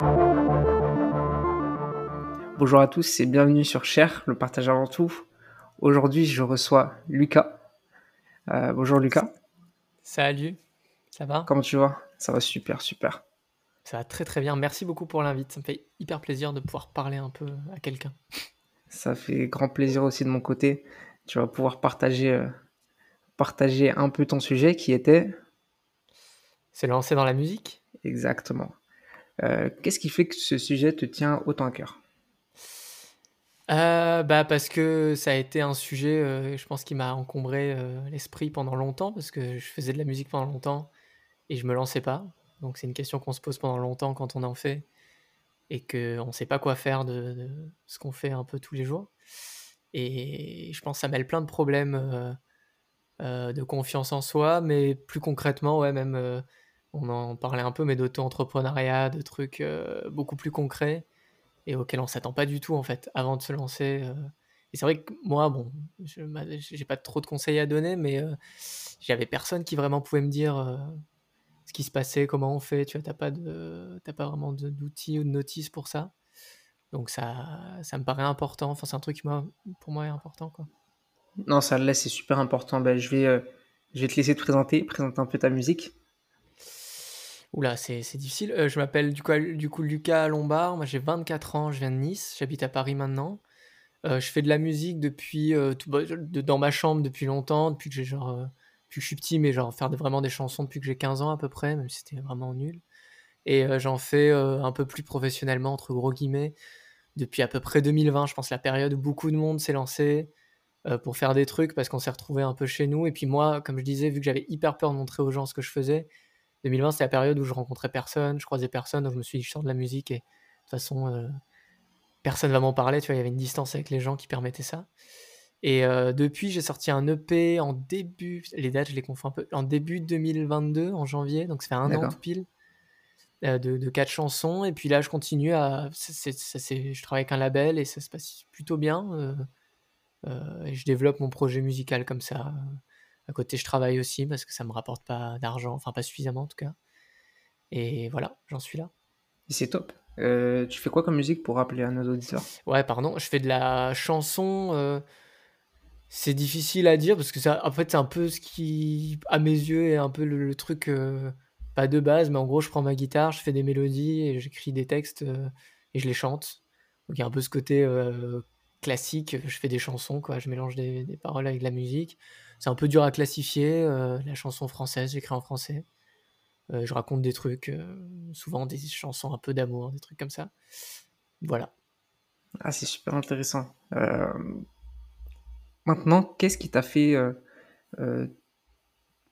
Bonjour à tous et bienvenue sur Cher, le partage avant tout. Aujourd'hui, je reçois Lucas. Euh, bonjour Lucas. Salut, ça va? Comment tu vas? Ça va super, super. Ça va très très bien. Merci beaucoup pour l'invite. Ça me fait hyper plaisir de pouvoir parler un peu à quelqu'un. Ça fait grand plaisir aussi de mon côté. Tu vas pouvoir partager, euh, partager un peu ton sujet qui était? C'est lancé dans la musique? Exactement. Euh, Qu'est-ce qui fait que ce sujet te tient autant à cœur? Euh, bah parce que ça a été un sujet, euh, je pense, qui m'a encombré l'esprit pendant longtemps, parce que je faisais de la musique pendant longtemps et je me lançais pas. Donc c'est une question qu'on se pose pendant longtemps quand on en fait et qu'on ne sait pas quoi faire de, ce qu'on fait un peu tous les jours. Et je pense que ça mêle plein de problèmes de confiance en soi, mais plus concrètement, ouais, même on en parlait un peu, mais d'auto-entrepreneuriat, de trucs euh, beaucoup plus concrets et auxquels on s'attend pas du tout en fait avant de se lancer. euh. Et c'est vrai que moi, bon, je j'ai pas trop de conseils à donner, mais euh, j'avais personne qui vraiment pouvait me dire euh, ce qui se passait, comment on fait. Tu vois, t'as pas de, t'as pas vraiment d'outils ou de notices pour ça. Donc ça, ça me paraît important. Enfin, c'est un truc qui moi, pour moi est important quoi. Non, ça là, c'est super important. Ben, je, vais, je vais te laisser te présenter, présenter un peu ta musique. Oula, c'est difficile. Euh, je m'appelle du coup, Lucas Lombard. Moi, j'ai 24 ans. Je viens de Nice. J'habite à Paris maintenant. Euh, je fais de la musique depuis euh, dans ma chambre depuis longtemps, depuis que j'ai genre depuis que je suis petit, mais genre faire vraiment des chansons depuis que j'ai 15 ans à peu près, même si c'était vraiment nul. Et j'en fais un peu plus professionnellement entre gros guillemets depuis à peu près 2020. Je pense la période où beaucoup de monde s'est lancé pour faire des trucs parce qu'on s'est retrouvé un peu chez nous. Et puis moi, comme je disais, vu que j'avais hyper peur de montrer aux gens ce que je faisais, 2020 c'était la période où je rencontrais personne, je croisais personne, donc je me suis dit je sors de la musique et de toute façon euh, personne va m'en parler. Tu vois, il y avait une distance avec les gens qui permettait ça. Et euh, depuis, j'ai sorti un EP en début, les dates, je les confonds un peu, en début 2022, en janvier, donc ça fait un an tout pile, euh, de, de quatre chansons. Et puis là, je continue à. c'est- c'est- c'est- je travaille avec un label et ça se passe plutôt bien. euh, et je développe mon projet musical comme ça. À côté, je travaille aussi parce que ça me rapporte pas d'argent, enfin pas suffisamment en tout cas. Et voilà, j'en suis là. Et c'est top. Euh, tu fais quoi comme musique pour rappeler à nos auditeurs? Ouais, pardon, je fais de la chanson. euh, c'est difficile à dire parce que ça, en fait, c'est un peu ce qui, à mes yeux, est un peu le, le truc, euh, pas de base, mais en gros, je prends ma guitare, je fais des mélodies et j'écris des textes et je les chante. Donc il y a un peu ce côté classique, je fais des chansons, quoi, je mélange des, des paroles avec de la musique. C'est un peu dur à classifier, euh, la chanson française, j'écris en français. Euh, je raconte des trucs, euh, souvent des chansons un peu d'amour, des trucs comme ça. Voilà. Ah, c'est super intéressant. Maintenant, qu'est-ce qui t'a fait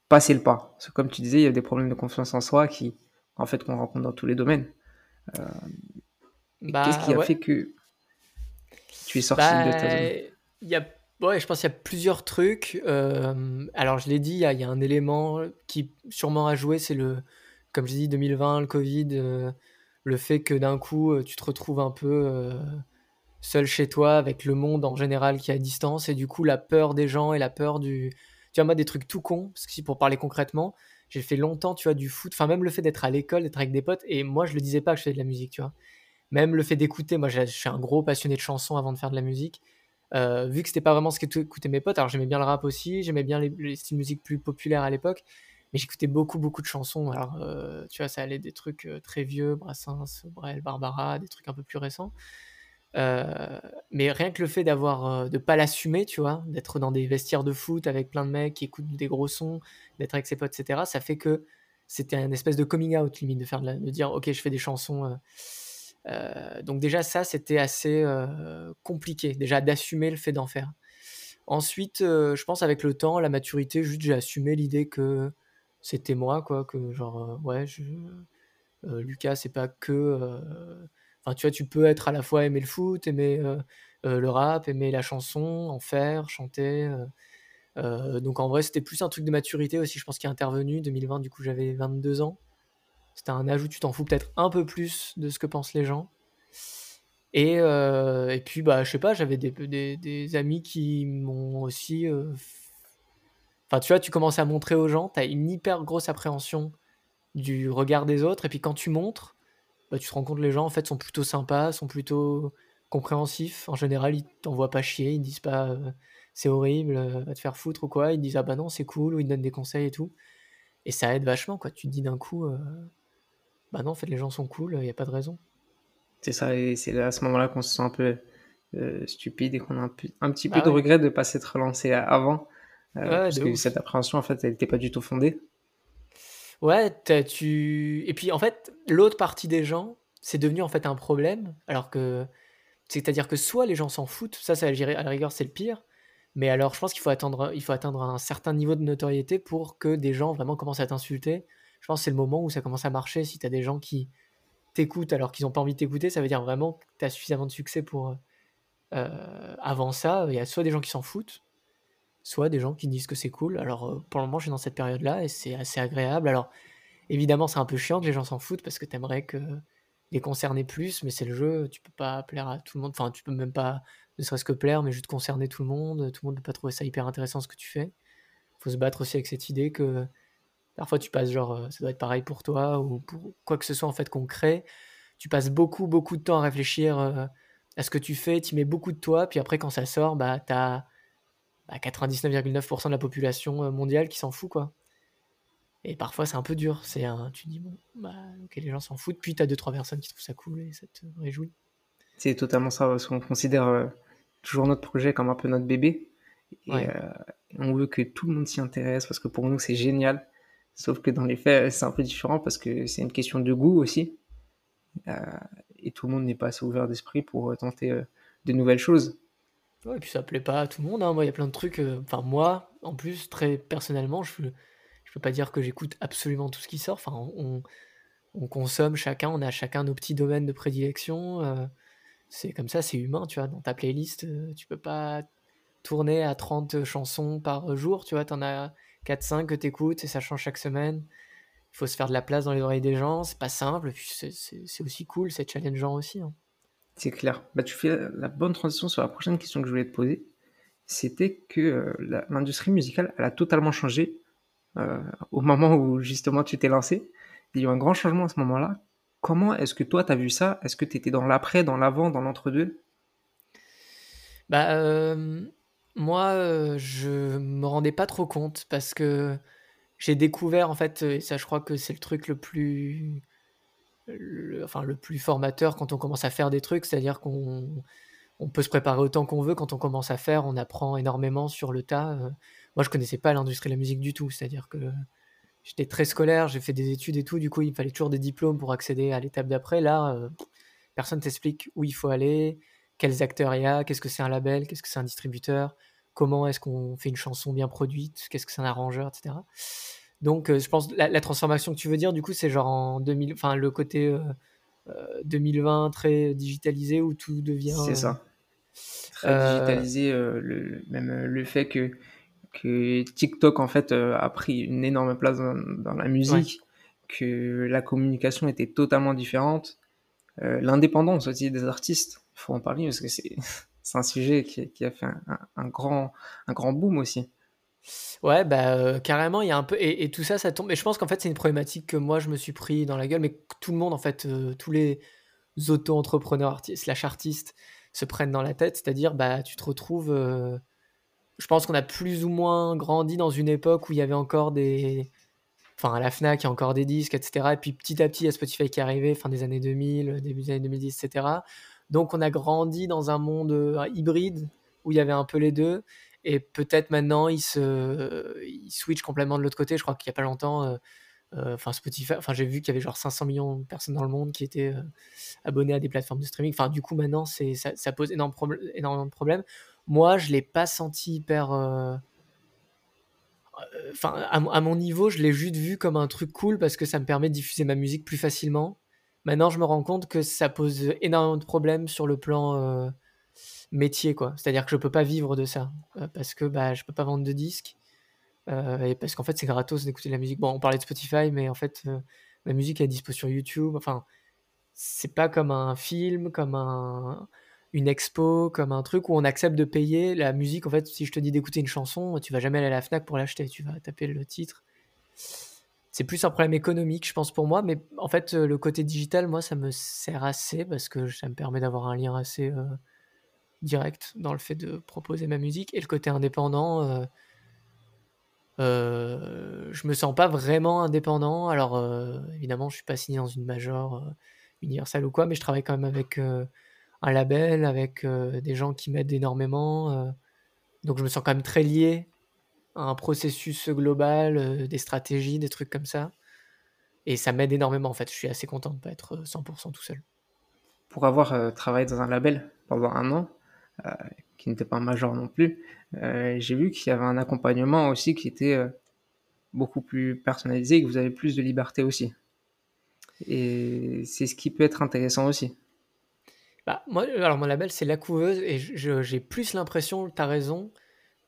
passer le pas? Parce que comme tu disais, il y a des problèmes de confiance en soi qui, en fait, qu'on rencontre dans tous les domaines. Et qu'est-ce Bah qui a ouais. fait que tu es sorti de ta Bah, zone? il y a, ouais, je pense qu'il y a plusieurs trucs. Euh, alors, je l'ai dit, il y a, un élément qui sûrement a joué, c'est le, comme je dis, 2020, le Covid, euh, le fait que d'un coup, euh, tu te retrouves un peu seul chez toi avec le monde en général qui est à distance et du coup, la peur des gens et la peur du. Tu vois, moi, des trucs tout cons, parce que si pour parler concrètement, j'ai fait longtemps, tu vois, du foot, enfin, même le fait d'être à l'école, d'être avec des potes, et moi, je le disais pas que je faisais de la musique, tu vois. Même le fait d'écouter, moi, je suis un gros passionné de chansons avant de faire de la musique. Euh, vu que c'était pas vraiment ce qu'écoutaient mes potes, alors j'aimais bien le rap aussi, j'aimais bien les, les styles de musique plus populaires à l'époque, mais j'écoutais beaucoup, beaucoup de chansons. Alors, euh, tu vois, ça allait des trucs euh, très vieux, Brassens, Brel, Barbara, des trucs un peu plus récents. Mais rien que le fait d'avoir, de pas l'assumer, tu vois, d'être dans des vestiaires de foot avec plein de mecs qui écoutent des gros sons, d'être avec ses potes, etc., ça fait que c'était un espèce de coming out limite, de, faire de dire, ok, je fais des chansons. Euh, donc déjà ça c'était assez euh, compliqué déjà d'assumer le fait d'en faire. Ensuite euh, je pense avec le temps la maturité juste j'ai assumé l'idée que c'était moi quoi que genre ouais Lucas c'est pas que enfin tu vois tu peux être à la fois aimer le foot aimer le rap aimer la chanson en faire chanter donc en vrai c'était plus un truc de maturité aussi je pense qui est intervenu 2020 du coup j'avais 22 ans c'était un où tu t'en fous peut-être un peu plus de ce que pensent les gens. Et, euh, et puis, bah, je sais pas, j'avais des, des, amis qui m'ont aussi. euh, Enfin, tu vois, tu commences à montrer aux gens, tu as une hyper grosse appréhension du regard des autres, et puis quand tu montres, bah, tu te rends compte que les gens en fait sont plutôt sympas, sont plutôt compréhensifs. En général, ils t'envoient pas chier, ils disent pas euh, c'est horrible, euh, va te faire foutre ou quoi. Ils disent ah bah non, c'est cool, ou ils te donnent des conseils et tout. Et ça aide vachement, quoi. Tu te dis d'un coup, bah non, en fait, les gens sont cool, il n'y a pas de raison. C'est ça, et c'est à ce moment-là qu'on se sent un peu stupide et qu'on a un, un petit peu Bah de regret de ne pas s'être relancé avant. Ouais, parce que ouf. cette appréhension, en fait, elle n'était pas du tout fondée. Ouais, tu. Et puis en fait, l'autre partie des gens, c'est devenu en fait un problème, alors que. C'est-à-dire que soit les gens s'en foutent, ça, ça, à la rigueur, c'est le pire. Mais alors, je pense qu'il faut attendre, il faut atteindre un certain niveau de notoriété pour que des gens vraiment commencent à t'insulter. Je pense que c'est le moment où ça commence à marcher. Si tu as des gens qui t'écoutent alors qu'ils n'ont pas envie de t'écouter, ça veut dire vraiment que tu suffisamment de succès pour. euh, avant ça, il y a soit des gens qui s'en foutent, soit des gens qui disent que c'est cool. Alors, euh, pour le moment, je suis dans cette période-là et c'est assez agréable. Alors, évidemment, c'est un peu chiant que les gens s'en foutent parce que t'aimerais que les concerner plus, mais c'est le jeu, tu peux pas plaire à tout le monde. Enfin, tu peux même pas, ne serait-ce que plaire, mais juste concerner tout le monde. Tout le monde peut pas trouver ça hyper intéressant ce que tu fais. Faut se battre aussi avec cette idée que parfois tu passes genre, euh, ça doit être pareil pour toi ou pour quoi que ce soit en fait qu'on crée. Tu passes beaucoup, beaucoup de temps à réfléchir euh, à ce que tu fais, tu mets beaucoup de toi, puis après quand ça sort, bah t'as bah, 99,9% de la population euh, mondiale qui s'en fout quoi. Et parfois c'est un peu dur, c'est un, tu te dis bon, bah ok les gens s'en foutent, puis t'as deux trois personnes qui trouvent ça cool et ça te réjouit. C'est totalement ça, parce qu'on considère euh, toujours notre projet comme un peu notre bébé. Et Ouais. euh, on veut que tout le monde s'y intéresse, parce que pour nous, c'est génial. Sauf que dans les faits, c'est un peu différent, parce que c'est une question de goût aussi. Euh, et tout le monde n'est pas assez ouvert d'esprit pour euh, tenter euh, de nouvelles choses. Et puis ça plaît pas à tout le monde, hein. Moi il y a plein de trucs, euh, enfin moi en plus très personnellement, je, je peux pas dire que j'écoute absolument tout ce qui sort, enfin on, on consomme chacun, on a chacun nos petits domaines de prédilection. euh, c'est comme ça, c'est humain, tu vois. Dans ta playlist, euh, tu peux pas tourner à 30 chansons par jour, tu vois. T'en as 4-5 que t'écoutes et ça change chaque semaine. Il faut se faire de la place dans les oreilles des gens, c'est pas simple, c'est- aussi cool, c'est challengeant aussi. hein. C'est clair. Bah, tu fais la, bonne transition sur la prochaine question que je voulais te poser. C'était que euh, l'industrie musicale, elle a totalement changé euh, au moment où justement tu t'es lancé. Il y a eu un grand changement à ce moment-là. Comment est-ce que toi, tu as vu ça? Est-ce que tu étais dans l'après, dans l'avant, dans l'entre-deux? Bah, euh, moi, euh, je me rendais pas trop compte parce que j'ai découvert, en fait, et ça, je crois que c'est le truc le plus, le, enfin, le plus formateur quand on commence à faire des trucs, c'est-à-dire qu'on on peut se préparer autant qu'on veut. Quand on commence à faire, on apprend énormément sur le tas. Euh, moi, je connaissais pas l'industrie de la musique du tout, c'est-à-dire que j'étais très scolaire, j'ai fait des études et tout, du coup, il me fallait toujours des diplômes pour accéder à l'étape d'après. Là, euh, personne t'explique où il faut aller, quels acteurs il y a, qu'est-ce que c'est un label, qu'est-ce que c'est un distributeur, comment est-ce qu'on fait une chanson bien produite, qu'est-ce que c'est un arrangeur, etc. Donc, euh, je pense la, la transformation que tu veux dire, du coup, c'est genre en 2000, enfin le côté euh, euh, 2020 très digitalisé où tout devient. C'est ça. Très euh, digitalisé, euh, le, même le fait que, que TikTok en fait a pris une énorme place dans, dans la musique, que la communication était totalement différente, l'indépendance aussi des artistes, il faut en parler parce que c'est un sujet qui, qui a fait un, un- grand, un grand boom aussi. Ouais, bah euh, carrément, il y a un peu et, et tout ça, ça tombe. Mais je pense qu'en fait, c'est une problématique que moi je me suis pris dans la gueule, mais que tout le monde, en fait, euh, tous les auto-entrepreneurs artistes, slash artistes se prennent dans la tête. C'est-à-dire, bah, tu te retrouves. euh, je pense qu'on a plus ou moins grandi dans une époque où il y avait encore des. Enfin, à la Fnac, il y a encore des disques, etc. Et puis petit à petit, il y a Spotify qui est arrivé, fin des années 2000, début des années 2010, etc. Donc, on a grandi dans un monde euh, hybride où il y avait un peu les deux. Et peut-être maintenant, ils se, switchent complètement de l'autre côté. Je crois qu'il n'y a pas longtemps, euh, euh, Spotify, j'ai vu qu'il y avait genre 500 millions de personnes dans le monde qui étaient abonnées à des plateformes de streaming. Du coup, maintenant, c'est, ça, pose énormément de problèmes. Moi, je l'ai pas senti hyper. Enfin, à mon niveau, je l'ai juste vu comme un truc cool parce que ça me permet de diffuser ma musique plus facilement. Maintenant, je me rends compte que ça pose énormément de problèmes sur le plan euh, métier, quoi. C'est-à-dire que je peux pas vivre de ça euh, parce que bah, je peux pas vendre de disques euh, et parce qu'en fait, c'est gratos d'écouter de la musique. Bon, on parlait de Spotify, mais en fait, ma musique est dispo sur YouTube. Enfin, c'est pas comme un film, comme un, une expo, comme un truc où on accepte de payer la musique. En fait, si je te dis d'écouter une chanson, tu vas jamais aller à la Fnac pour l'acheter. Tu vas taper le titre c'est plus un problème économique, je pense, pour moi. Mais en fait, le côté digital, moi, ça me sert assez parce que ça me permet d'avoir un lien assez direct dans le fait de proposer ma musique. Et le côté indépendant, euh, je me sens pas vraiment indépendant. Alors, évidemment, je suis pas signé dans une major universelle ou quoi, mais je travaille quand même avec un label, avec des gens qui m'aident énormément. donc, je me sens quand même très lié un processus global, euh, des stratégies, des trucs comme ça. Et ça m'aide énormément en fait. Je suis assez content de ne pas être 100% euh, tout seul. Pour avoir euh, travaillé dans un label pendant un an, qui n'était pas un major non plus, j'ai vu qu'il y avait un accompagnement aussi qui était beaucoup plus personnalisé et que vous avez plus de liberté aussi. Et c'est ce qui peut être intéressant aussi. Bah, moi, alors mon label c'est La Couveuse et j'ai plus l'impression, tu as raison,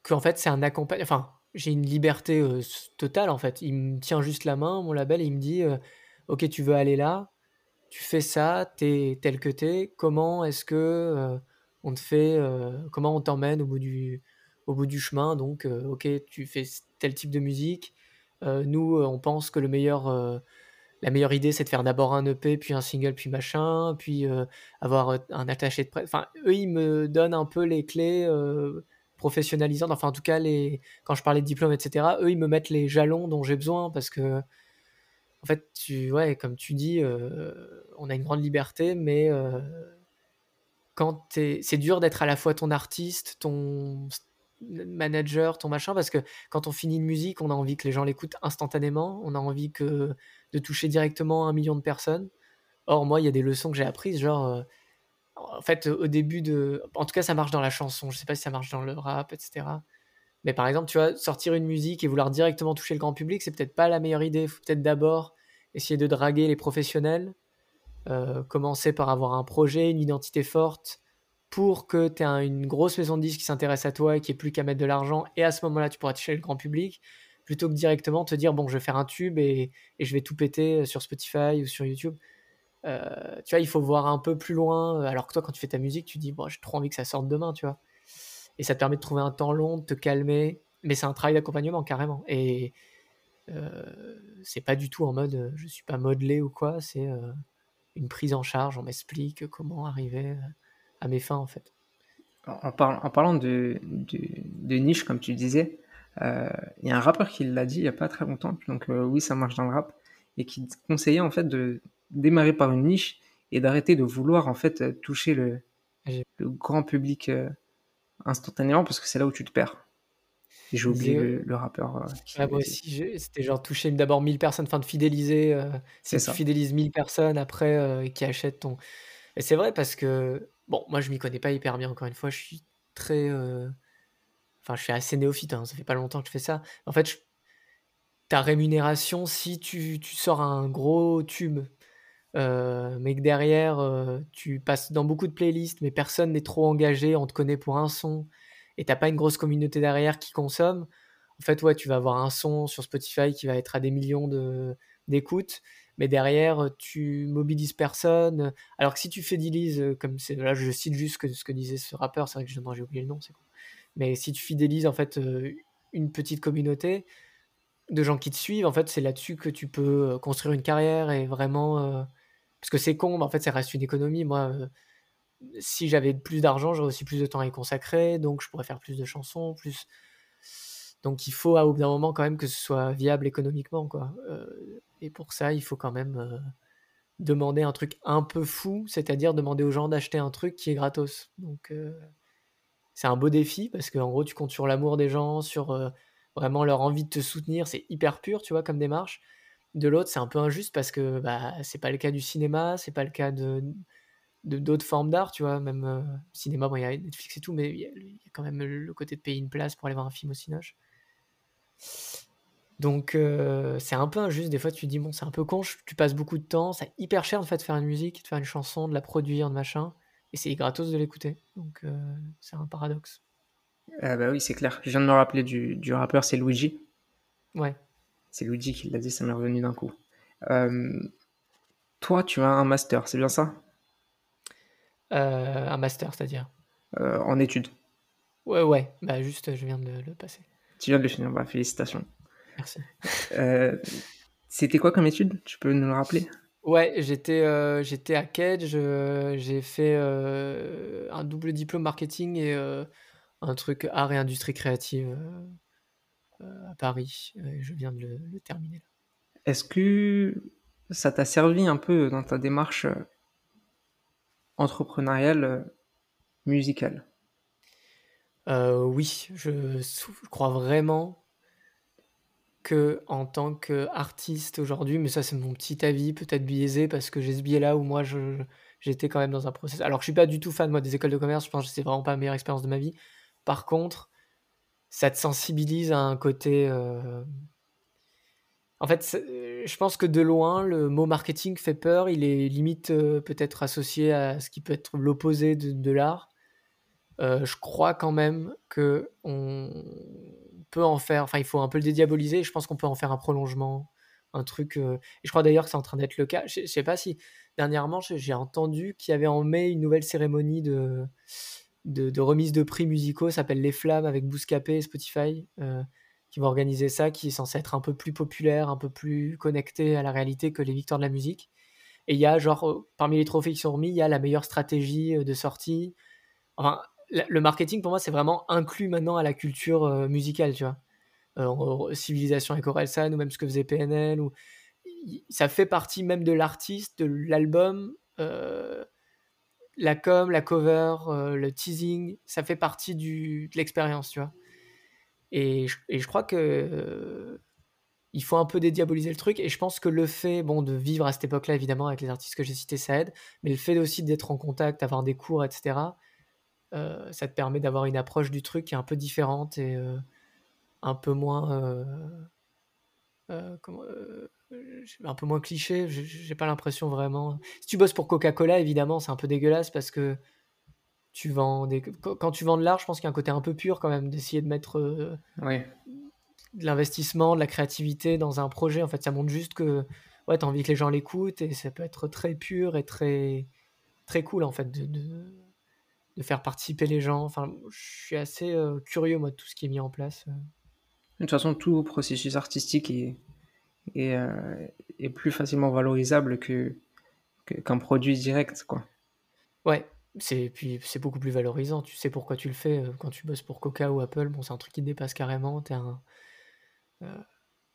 qu'en fait c'est un accompagnement. Enfin, j'ai une liberté euh, totale en fait. Il me tient juste la main, mon label, et il me dit euh, Ok, tu veux aller là, tu fais ça, t'es tel que t'es, comment est-ce que euh, on te fait, comment on t'emmène au, bout du, au bout du chemin? Donc, ok, tu fais tel type de musique. nous, on pense que le meilleur la meilleure idée, c'est de faire d'abord un EP, puis un single, puis machin, puis avoir un attaché de presse. Enfin, eux, ils me donnent un peu les clés professionnalisante. Enfin, en tout cas, les... quand je parlais de diplôme, etc., eux, ils me mettent les jalons dont j'ai besoin parce que, en fait, tu, ouais, comme tu dis, euh, on a une grande liberté, mais euh, quand c'est dur d'être à la fois ton artiste, ton manager, ton machin, parce que quand on finit une musique, on a envie que les gens l'écoutent instantanément, on a envie que de toucher directement un million de personnes. Or, moi, il y a des leçons que j'ai apprises, genre, euh, en fait, au début de. En tout cas, ça marche dans la chanson. Je sais pas si ça marche dans le rap, etc. Mais par exemple, tu vois, sortir une musique et vouloir directement toucher le grand public, c'est peut-être pas la meilleure idée. Faut peut-être d'abord essayer de draguer les professionnels. Euh, commencer par avoir un projet, une identité forte pour que tu aies une grosse maison de disques qui s'intéresse à toi et qui ait plus qu'à mettre de l'argent. Et à ce moment-là, tu pourras toucher le grand public plutôt que directement te dire bon, je vais faire un tube et, et je vais tout péter sur Spotify ou sur YouTube. Euh, tu vois, il faut voir un peu plus loin. Euh, alors que toi, quand tu fais ta musique, tu dis, bon, j'ai trop envie que ça sorte demain, tu vois. Et ça te permet de trouver un temps long, de te calmer. Mais c'est un travail d'accompagnement, carrément. Et euh, c'est pas du tout en mode, je suis pas modelé ou quoi. C'est une prise en charge. On m'explique comment arriver à mes fins, en fait. En, parlant de, de, niche, comme tu disais, il y a un rappeur qui l'a dit il y a pas très longtemps. Donc, oui, ça marche dans le rap. Et qui conseillait, en fait, de démarrer par une niche et d'arrêter de vouloir en fait euh, toucher le, le grand public euh, instantanément parce que c'est là où tu te perds. J'ai oublié le, rappeur. Euh, ah, moi aussi, c'était genre toucher d'abord 1000 personnes, enfin de fidéliser. c'est si tu fidélises 1000 personnes après qui achètent ton. Et c'est vrai parce que, bon, moi je m'y connais pas hyper bien, encore une fois, je suis très. Enfin, je suis assez néophyte, hein, ça fait pas longtemps que je fais ça. En fait, ta rémunération, si tu, tu sors un gros tube euh, mais que derrière, euh, tu passes dans beaucoup de playlists, mais personne n'est trop engagé, on te connaît pour un son, et t'as pas une grosse communauté derrière qui consomme, en fait, ouais, tu vas avoir un son sur Spotify qui va être à des millions d'écoutes, mais derrière, tu mobilises personne. Alors que si tu fidélises, comme c'est là, je cite juste ce que disait ce rappeur, c'est vrai que j'ai oublié le nom. Mais si tu fidélises en fait euh, une petite communauté de gens qui te suivent, en fait, c'est là-dessus que tu peux construire une carrière et vraiment parce que c'est con, mais en fait, ça reste une économie. Moi, euh, si j'avais plus d'argent, j'aurais aussi plus de temps à y consacrer, donc je pourrais faire plus de chansons, plus. Donc il faut à bout d'un moment quand même que ce soit viable économiquement, quoi. Euh, et pour ça, il faut quand même euh, demander un truc un peu fou, c'est-à-dire demander aux gens d'acheter un truc qui est gratos. Donc c'est un beau défi parce qu'en gros, tu comptes sur l'amour des gens, sur vraiment leur envie de te soutenir. C'est hyper pur, tu vois, comme démarche de l'autre, c'est un peu injuste parce que bah, c'est pas le cas du cinéma, c'est pas le cas de d'autres formes d'art, tu vois, même euh, cinéma, bon, il y a Netflix et tout, mais il y, a quand même le côté de payer une place pour aller voir un film au Cinoche. Donc euh, c'est un peu injuste, des fois tu te dis, bon, c'est un peu con, tu passes beaucoup de temps, c'est hyper cher en fait de faire une musique, de faire une chanson, de la produire, de machin, et c'est gratos de l'écouter. Donc euh, c'est un paradoxe. Ah bah oui, c'est clair. Je viens de me rappeler du, du rappeur, c'est Luigi. Ouais. C'est Luigi qui l'a dit, ça m'est revenu d'un coup. Euh, toi, tu as un master, c'est bien ça? Euh, Un master, c'est-à-dire? Euh, En études. Ouais, ouais, bah juste, je viens de le passer. Tu viens de le finir, bah, félicitations. Merci. C'était quoi comme étude? Tu peux nous le rappeler? Ouais, j'étais, j'étais à Kedge, j'ai fait, un double diplôme marketing et un truc art et industrie créative, à Paris et je viens de le le terminer là. Est-ce que ça t'a servi un peu dans ta démarche, heu entrepreneuriale, musicale? Oui, je crois vraiment qu'en tant qu'artiste aujourd'hui, mais ça c'est mon petit avis, peut-être biaisé parce que j'ai ce biais-là où moi je j'étais quand même dans un process alors je suis pas du tout fan moi des écoles de commerce, je pense que c'est vraiment pas la meilleure expérience de ma vie. Par contre, ça te sensibilise à un côté, heu en fait, c'est je pense que de loin, le mot marketing fait peur, il est limite, heu, peut-être associé à ce qui peut être l'opposé de l'art. Je crois quand même qu'on peut en faire enfin, il faut un peu le dédiaboliser je pense qu'on peut en faire un prolongement, un truc, et je crois d'ailleurs que c'est en train d'être le cas. Je je sais pas si dernièrement, j'ai entendu qu'il y avait en mai une nouvelle cérémonie de de remise de prix musicaux, s'appelle Les Flammes avec Bouscapé et Spotify, heu, qui vont organiser ça, qui est censé être un peu plus populaire, un peu plus connecté à la réalité que les victoires de la musique et il y a genre, heu, parmi les trophées qui sont remis, il y a la meilleure stratégie, heu, de sortie. Enfin, le marketing pour moi, c'est vraiment inclus maintenant à la culture, musicale, tu vois? Civilisation avec Orelsan ou même ce que faisait PNL ou ça fait partie même de l'artiste, de l'album, la com, la cover, heu, le teasing, ça fait partie du de l'expérience, tu vois? Et je crois que, heu, il faut un peu dédiaboliser le truc et je pense que le fait, bon, de vivre à cette époque-là, évidemment, avec les artistes que j'ai cités, ça aide, mais le fait aussi d'être en contact, avoir des cours et cetera, heu, ça te permet d'avoir une approche du truc qui est un peu différente et un peu moins, heu, comment, heu, j un peu moins cliché. J'ai pas l'impression vraiment si tu bosses pour Coca-Cola, évidemment, c'est un peu dégueulasse parce que tu vends des quand tu vends de l'art, je pense qu'il y a un côté un peu pur quand même, d'essayer de mettre, Oui. de l'investissement, de la créativité dans un projet. En fait, ça montre juste que, ouais, tu as envie que les gens l'écoutent et ça peut être très pur et très très cool, en fait, de de de faire participer les gens. Enfin, je suis assez, curieux, moi, de tout ce qui est mis en place. De toute façon, tout processus artistique est est, est plus facilement valorisable que qu'un produit direct, quoi. Ouais, c'est puis c'est beaucoup plus valorisant. Tu sais pourquoi tu le fais, heu, quand tu bosses pour Coca ou Apple, bon, c'est un truc qui te dépasse carrément. Un heu,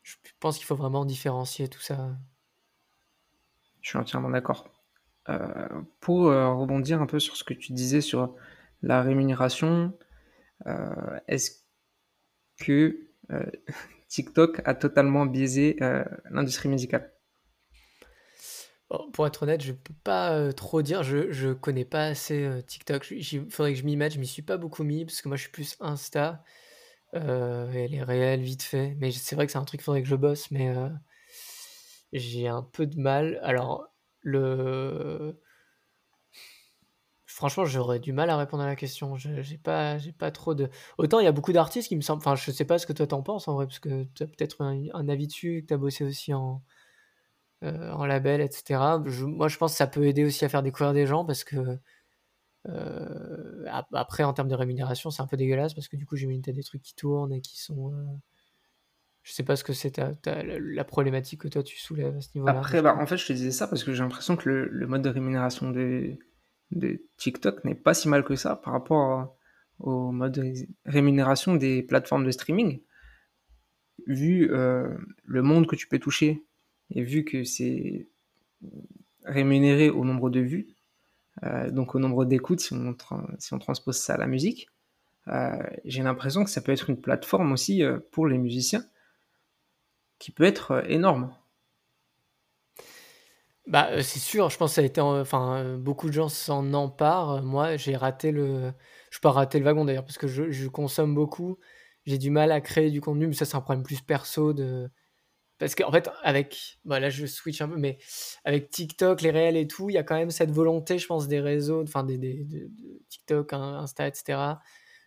je pense qu'il faut vraiment différencier tout ça. Je suis entièrement d'accord. Pour, rebondir un peu sur ce que tu disais sur la rémunération, est-ce que, TikTok a totalement biaisé, heu, l'industrie musicale? Oh, pour être honnête, je peux pas, heu, trop dire. Je je connais pas assez, TikTok. J'y faudrait que je m'y mette. Je m'y suis pas beaucoup mis parce que moi, je suis plus Insta, heu et les réels vite fait. Mais c'est vrai que c'est un truc, il faudrait que je bosse, mais j'ai un peu de mal. Alors le franchement, j'aurais du mal à répondre à la question. Je j'ai pas j'ai pas trop de autant il y a beaucoup d'artistes qui me semblent enfin, je sais pas ce que toi tu en penses en vrai, parce que tu as peut-être un un avis dessus, que tu as bossé aussi en heu, en label et cetera. Je moi, je pense que ça peut aider aussi à faire découvrir des gens parce que, ap après en termes de rémunération, c'est un peu dégueulasse parce que du coup, j'imagine tu as des trucs qui tournent et qui sont, heu je sais pas ce que c'est ta ta la problématique que toi tu soulèves à ce niveau-là, Après, je bah, en fait, je te disais ça parce que j'ai l'impression que le le mode de rémunération de de TikTok n'est pas si mal que ça par rapport au mode de rémunération des plateformes de streaming. Vu, heu, le monde que tu peux toucher et vu que c'est rémunéré au nombre de vues, heu, donc au nombre d'écoutes si si on transpose ça à la musique, heu, j'ai l'impression que ça peut être une plateforme aussi, pour les musiciens qui peut être, énorme. Bah, heu, c'est sûr, je pense que ça a été en enfin, heu, beaucoup de gens s'en emparent. Moi, j'ai raté le je pas raté le wagon d'ailleurs parce que je consomme beaucoup. J'ai du mal à créer du contenu, mais ça, c'est un problème plus perso de parce qu'en fait, avec bah, là, je switch un peu, mais avec TikTok, les réels et tout, il y a quand même cette volonté, je pense, des réseaux, enfin des de TikTok, In Insta et cetera,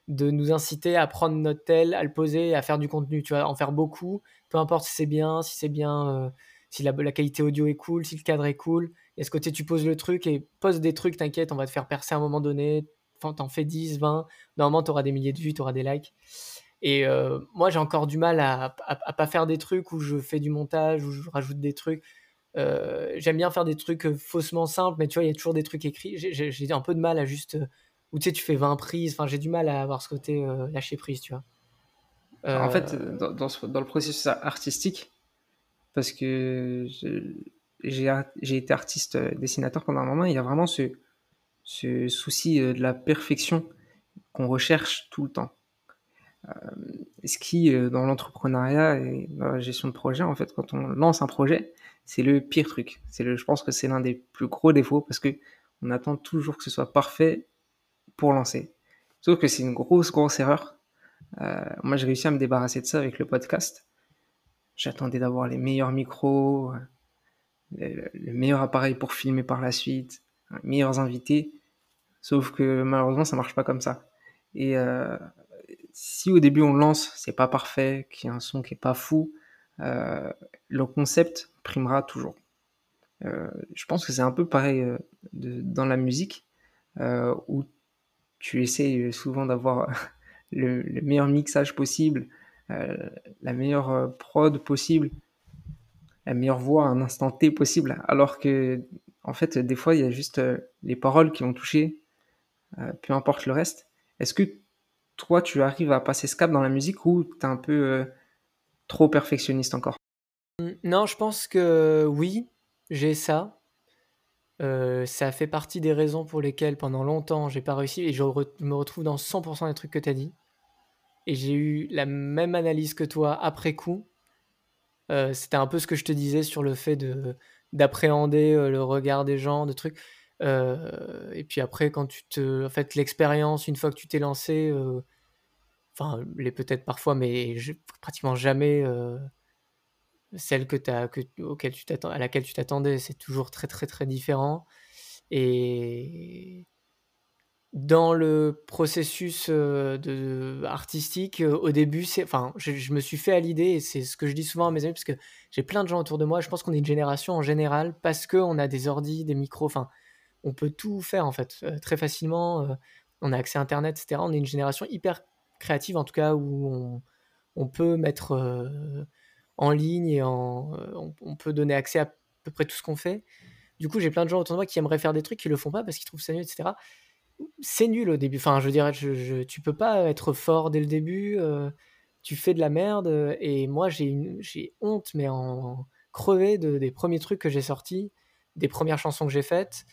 de nous inciter à prendre notre tel, à le poser à faire du contenu, tu vois? En faire beaucoup, peu importe si c'est bien, si c'est bien, heu, si la la qualité audio est cool, si le cadre est cool. Il y a ce côté, tu poses le truc et poste des trucs, t'inquiète, on va te faire percer à un moment donné. Enfin, tu en fais 10-20, normalement, tu auras des milliers de vues, tu auras des likes Et moi, j'ai encore du mal à, à, pas faire des trucs où je fais du montage, où je rajoute des trucs. J'aime bien faire des trucs faussement simples, mais tu vois, il y a toujours des trucs écrits. J'ai un peu de mal à juste. Ou tu sais, tu fais 20 prises. Enfin, j'ai du mal à avoir ce côté lâcher prise, tu vois. En fait, dans, dans, dans, le processus artistique, parce que j'ai été artiste dessinateur pendant un moment, il y a vraiment ce, souci de la perfection qu'on recherche tout le temps. Euh, ce qui, euh, dans l'entrepreneuriat et dans la gestion de projet, en fait, quand on lance un projet, c'est le pire truc. C'est le, je pense que c'est l'un des plus gros défauts parce que on attend toujours que ce soit parfait pour lancer. Sauf que c'est une grosse, grosse erreur. Euh, moi, j'ai réussi à me débarrasser de ça avec le podcast. J'attendais d'avoir les meilleurs micros, le, meilleur appareil pour filmer par la suite, les meilleurs invités. Sauf que malheureusement, ça marche pas comme ça. Et euh, si au début on lance, c'est pas parfait, qu'il y a un son qui est pas fou, euh, le concept primera toujours. Euh, je pense que c'est un peu pareil euh, dans la musique, euh, où tu essaies souvent d'avoir le, le, meilleur mixage possible, euh, la meilleure prod possible, la meilleure voix à un instant T possible, alors que en fait des fois il y a juste les paroles qui vont toucher, peu importe le reste. Est-ce que toi, tu arrives à passer ce cap dans la musique ou tu es un peu euh, trop perfectionniste encore? Mmh, Non, je pense que oui, j'ai ça. Euh, ça fait partie des raisons pour lesquelles pendant longtemps j'ai pas réussi et je me retrouve dans 100% des trucs que tu as dit. Et j'ai eu la même analyse que toi après coup. Euh, c'était un peu ce que je te disais sur le fait de d'appréhender le regard des gens, de trucs. Euh, et puis après, quand tu te. En fait, l'expérience, une fois que tu t'es lancé, euh, enfin, les peut-être parfois, mais pratiquement jamais euh, celle que as, que, auquel tu à laquelle tu t'attendais. C'est toujours très, très, très différent. Et dans le processus de, artistique, au début, enfin, je, me suis fait à l'idée, et c'est ce que je dis souvent à mes amis, parce que j'ai plein de gens autour de moi. Je pense qu'on est une génération en général, parce qu'on a des ordis, des micros, enfin, on peut tout faire en fait euh, très facilement. Euh, on a accès à Internet, etc. On est une génération hyper créative en tout cas où on, peut mettre euh, en ligne et on, peut donner accès à peu près tout ce qu'on fait. Du coup, j'ai plein de gens autour de moi qui aimeraient faire des trucs qui le font pas parce qu'ils trouvent ça nul, etc. C'est nul au début. Enfin, je dirais, je, tu peux pas être fort dès le début. tu fais de la merde. Et moi, j'ai honte, mais en crevé de, des premiers trucs que j'ai sortis, des premières chansons que j'ai faites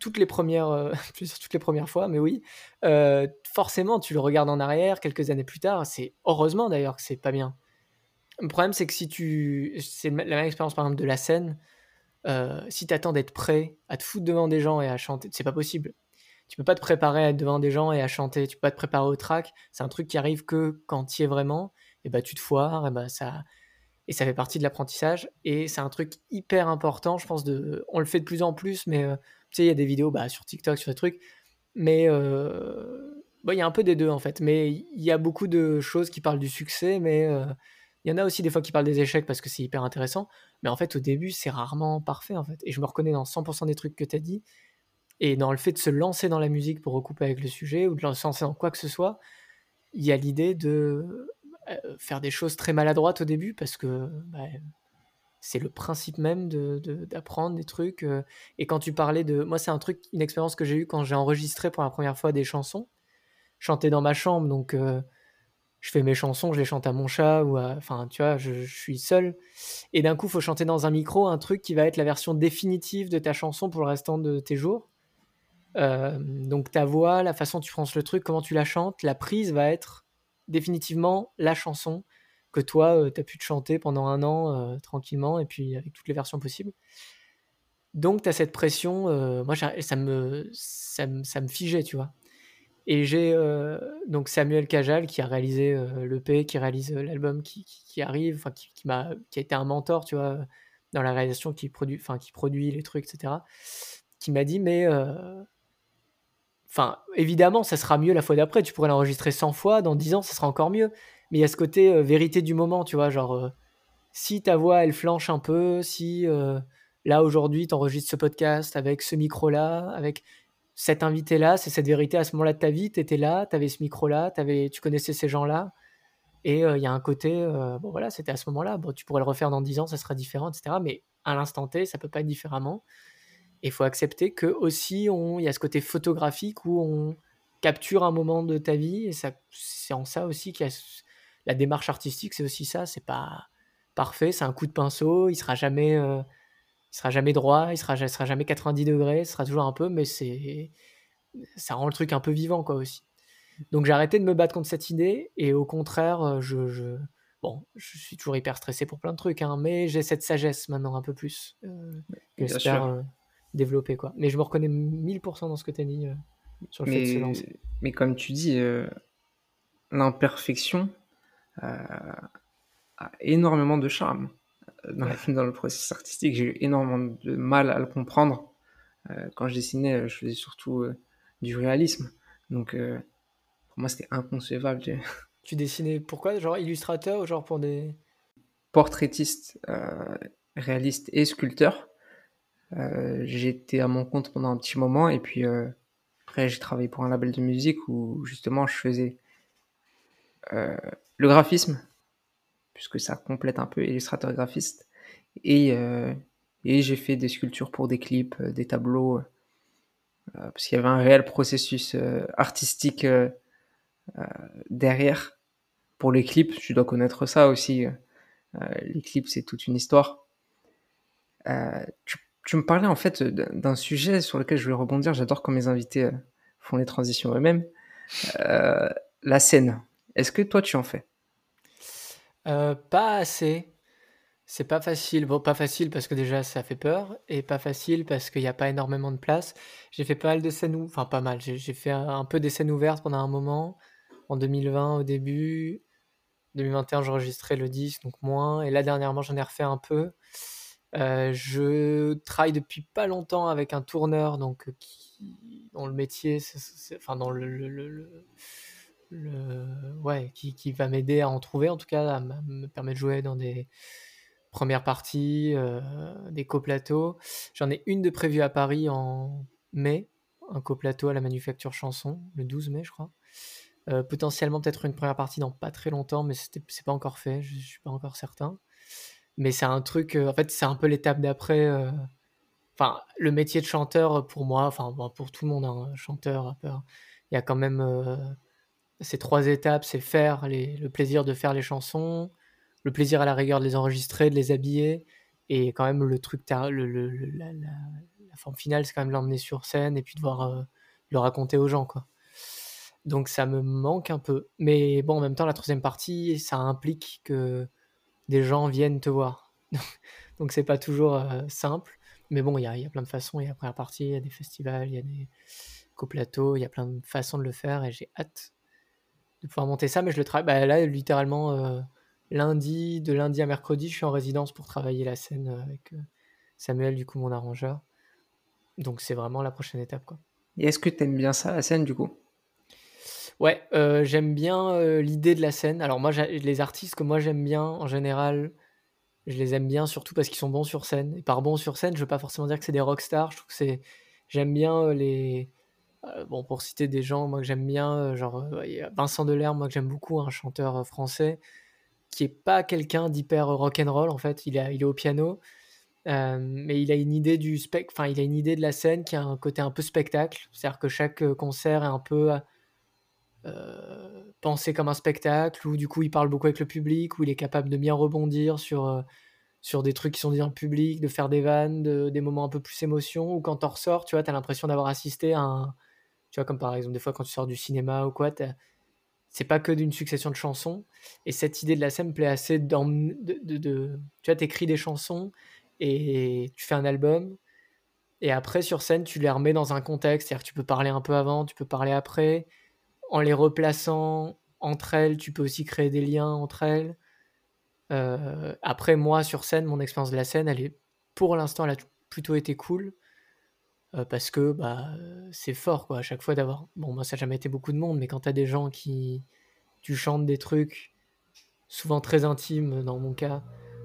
toutes les premières, euh, toutes les premières fois, mais oui, euh, forcément, tu le regardes en arrière quelques années plus tard. C'est heureusement d'ailleurs que c'est pas bien. Le problème, c'est que si tu, c'est la même expérience par exemple de la scène. Euh, si tu attends d'être prêt à te foutre devant des gens et à chanter, c'est pas possible. Tu peux pas te préparer à être devant des gens et à chanter. Tu peux pas te préparer au track. C'est un truc qui arrive que quand tu es vraiment. Et bah tu te foires. Et bah ça, et ça fait partie de l'apprentissage. Et c'est un truc hyper important, je pense. De, on le fait de plus en plus, mais tu sais, il y a des vidéos bah, sur TikTok, sur des trucs. Mais euh, il y a un peu des deux, en fait. Mais il y a beaucoup de choses qui parlent du succès, mais euh, il y en a aussi des fois qui parlent des échecs parce que c'est hyper intéressant. Mais en fait, au début, c'est rarement parfait, en fait. Et je me reconnais dans 100% des trucs que tu as dit. Et dans le fait de se lancer dans la musique pour recouper avec le sujet, ou de se lancer dans quoi que ce soit, il y a l'idée de euh, faire des choses très maladroites au début parce que bah, c'est le principe même d'apprendre de, des trucs. Euh. et quand tu parlais de. Moi, c'est un truc, une expérience que j'ai eue quand j'ai enregistré pour la première fois des chansons. Chanter dans ma chambre, donc euh, je fais mes chansons, je les chante à mon chat, ou Enfin, tu vois, je, suis seul. Et d'un coup, il faut chanter dans un micro un truc qui va être la version définitive de ta chanson pour le restant de tes jours. Euh, donc ta voix, la façon dont tu prononces le truc, comment tu la chantes, la prise va être définitivement la chanson que toi, tu as pu te chanter pendant un an tranquillement, et puis avec toutes les versions possibles. Donc, tu as cette pression, moi, ça me, ça, me, ça me figeait, tu vois. Et j'ai donc Samuel Cajal qui a réalisé l'EP, qui réalise l'album qui, qui, arrive, qui, qui, m'a, qui a été un mentor, tu vois, dans la réalisation, qui produit, qui produit les trucs, etc., qui m'a dit, mais Enfin, évidemment, ça sera mieux la fois d'après. Tu pourrais l'enregistrer 100 fois. Dans 10 ans, ça sera encore mieux mais il y a ce côté euh, vérité du moment, tu vois, genre, euh, si ta voix, elle flanche un peu, si euh, là, aujourd'hui, tu enregistres ce podcast avec ce micro-là, avec cet invité-là, c'est cette vérité à ce moment-là de ta vie, tu étais là, tu avais ce micro-là, tu connaissais ces gens-là, Et il y a un côté, bon voilà, c'était à ce moment-là, bon, tu pourrais le refaire dans 10 ans, ça sera différent, etc. Mais à l'instant T, ça peut pas être différemment. Et il faut accepter que aussi, il y a ce côté photographique où on capture un moment de ta vie, et c'est en ça aussi qu'il y a la démarche artistique, c'est aussi ça, c'est pas parfait, c'est un coup de pinceau, il sera jamais, il sera jamais droit, il sera, sera jamais 90 degrés, ce sera toujours un peu, mais c'est ça rend le truc un peu vivant quoi aussi. Donc j'ai arrêté de me battre contre cette idée et au contraire, euh, je, bon, je suis toujours hyper stressé pour plein de trucs, hein, mais j'ai cette sagesse maintenant un peu plus euh, que j'espère euh, développer quoi. Mais je me reconnais 1000% dans ce que tu as dit sur le mais, fait de se lancer. Mais comme tu dis, l'imperfection a énormément de charme dans, dans le processus artistique. J'ai eu énormément de mal à le comprendre. quand je dessinais, je faisais surtout du réalisme. Donc, pour moi, c'était inconcevable. Tu dessinais pourquoi? Genre illustrateur ou genre pour des. Portraitiste, euh, réaliste et sculpteur. Euh, j'étais à mon compte pendant un petit moment et puis euh, après j'ai travaillé pour un label de musique où justement je faisais le graphisme puisque ça complète un peu illustrateur graphiste et, et j'ai fait des sculptures pour des clips, des tableaux parce qu'il y avait un réel processus artistique euh, derrière, pour les clips, tu dois connaître ça aussi. Euh, les clips, c'est toute une histoire. Euh, tu, tu, me parlais en fait d'un sujet sur lequel je voulais rebondir. J'adore quand mes invités font les transitions eux-mêmes. la scène. Est-ce que toi, tu en fais? Pas assez. C'est pas facile. Bon, pas facile parce que déjà ça fait peur, et pas facile parce qu'il n'y a pas énormément de place. J'ai fait pas mal de scènes, enfin pas mal. J'ai fait un peu des scènes ouvertes pendant un moment en 2020 au début. 2021, j'enregistrais le disque, donc moins. Et là, dernièrement, j'en ai refait un peu. Euh, je travaille depuis pas longtemps avec un tourneur, donc euh, qui, dont le métier, enfin dans le, ouais, qui, va m'aider à en trouver, en tout cas, à me permet de jouer dans des premières parties, euh, des coplateaux. J'en ai une de prévue à Paris en mai, un coplateau à la Manufacture Chanson, le 12 mai, je crois. Potentiellement peut-être une première partie dans pas très longtemps, mais c'est pas encore fait, je, suis pas encore certain. Mais c'est un truc, euh, en fait, c'est un peu l'étape d'après. Euh, enfin, le métier de chanteur pour moi, enfin pour tout le monde, hein, chanteur, rappeur, il y a quand même ces trois étapes, c'est faire le plaisir de faire les chansons, le plaisir à la rigueur de les enregistrer, de les habiller, et quand même le truc, le, la, forme finale, c'est quand même l'emmener sur scène et puis de voir le raconter aux gens, quoi. Donc ça me manque un peu. Mais bon, en même temps, la troisième partie, ça implique que des gens viennent te voir. Donc c'est pas toujours euh, simple. Mais bon, il y a, y a, plein de façons. Il y a la première partie, il y a des festivals, il y a des coplateaux, il y a plein de façons de le faire et j'ai hâte de pouvoir monter ça. Mais je le travaille. Bah, là, littéralement, euh, lundi, de lundi à mercredi, je suis en résidence pour travailler la scène avec euh, Samuel, du coup, mon arrangeur. Donc c'est vraiment la prochaine étape. Et est-ce que tu aimes bien ça, la scène, du coup? Ouais, euh, j'aime bien euh, l'idée de la scène. Alors moi, les artistes que moi j'aime bien, en général, je les aime bien surtout parce qu'ils sont bons sur scène. Et par bons sur scène, je veux pas forcément dire que c'est des rockstars. Je trouve que c'est, j'aime bien euh, les, bon pour citer des gens, moi que j'aime bien, genre Vincent Delerme, moi que j'aime beaucoup, un chanteur français qui est pas quelqu'un d'hyper rock'n'roll en fait. Il est, il est au piano, mais il a une idée du spec, enfin il a une idée de la scène qui a un côté un peu spectacle. C'est-à-dire que chaque concert est un peu penser comme un spectacle, où du coup il parle beaucoup avec le public, où il est capable de bien rebondir sur, euh, sur des trucs qui sont dit en public, de faire des vannes, des moments un peu plus émotion, ou quand t'en ressors, tu vois, t'as l'impression d'avoir assisté à un... Tu vois, comme par exemple des fois quand tu sors du cinéma ou quoi, c'est pas que d'une succession de chansons. Et cette idée de la scène me plaît assez de, de, Tu vois, t'écris des chansons et tu fais un album. Et après, sur scène, tu les remets dans un contexte. C'est-à-dire que tu peux parler un peu avant, tu peux parler après en les replaçant entre elles, tu peux aussi créer des liens entre elles. Euh, après, moi, sur scène, mon expérience de la scène, elle est, pour l'instant, elle a plutôt été cool. Euh, parce que bah, c'est fort, quoi, à chaque fois d'avoir. Bon, moi, ça n'a jamais été beaucoup de monde, mais quand tu as des gens qui. Tu chantes des trucs, souvent très intimes, dans mon cas,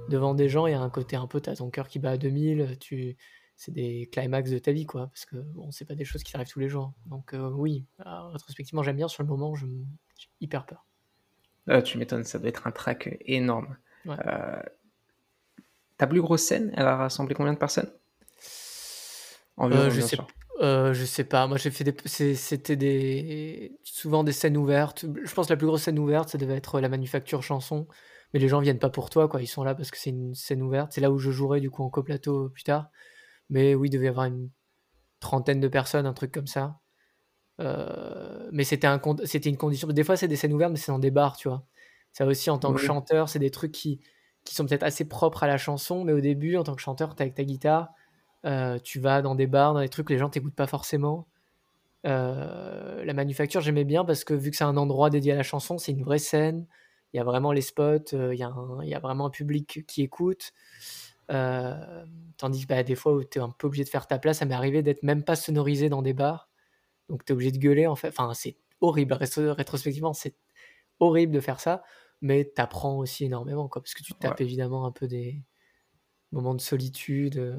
devant des gens, il y a un côté un peu, tu as ton cœur qui bat à 2000, tu c'est des climax de ta vie, quoi. Parce que bon, c'est pas des choses qui arrivent tous les jours. Donc euh, oui, rétrospectivement, j'aime bien. Sur le moment, j'ai hyper peur. Ah, tu m'étonnes, ça doit être un track énorme. Ouais. Heu, ta plus grosse scène, elle a rassemblé combien de personnes? Environ, je bien sais je sais pas. Moi, j'ai fait des c'était des souvent des scènes ouvertes. Je pense la plus grosse scène ouverte, ça devait être la Manufacture Chanson, mais les gens viennent pas pour toi, quoi. Ils sont là parce que c'est une scène ouverte. C'est là où je jouerai du coup en coplateau plus tard. Mais oui, il devait y avoir une trentaine de personnes, un truc comme ça. Heu, mais c'était un cond c'était une condition des fois, c'est des scènes ouvertes, mais c'est dans des bars, tu vois? Ça aussi, en tant que chanteur, c'est des trucs qui qui sont peut-être assez propres à la chanson, mais au début, en tant que chanteur, tu es avec ta guitare, heu, tu vas dans des bars, dans des trucs, les gens t'écoutent pas forcément. Heu, la Manufacture, j'aimais bien parce que vu que c'est un endroit dédié à la chanson, c'est une vraie scène. Il y a vraiment les spots, heu, il y a un il y a vraiment un public qui écoute. Hem, tandis que, bah, des fois où tu es un peu obligé de faire ta place, ça m'est arrivé d'être même pas sonorisé dans des bars. Donc tu es obligé de gueuler, en fait. Enfin, c'est horrible, rétro rétrospectivement, c'est horrible de faire ça, mais tu apprends aussi énormément, quoi, parce que tu Ouais. tapes évidemment un peu des moments de solitude, heu,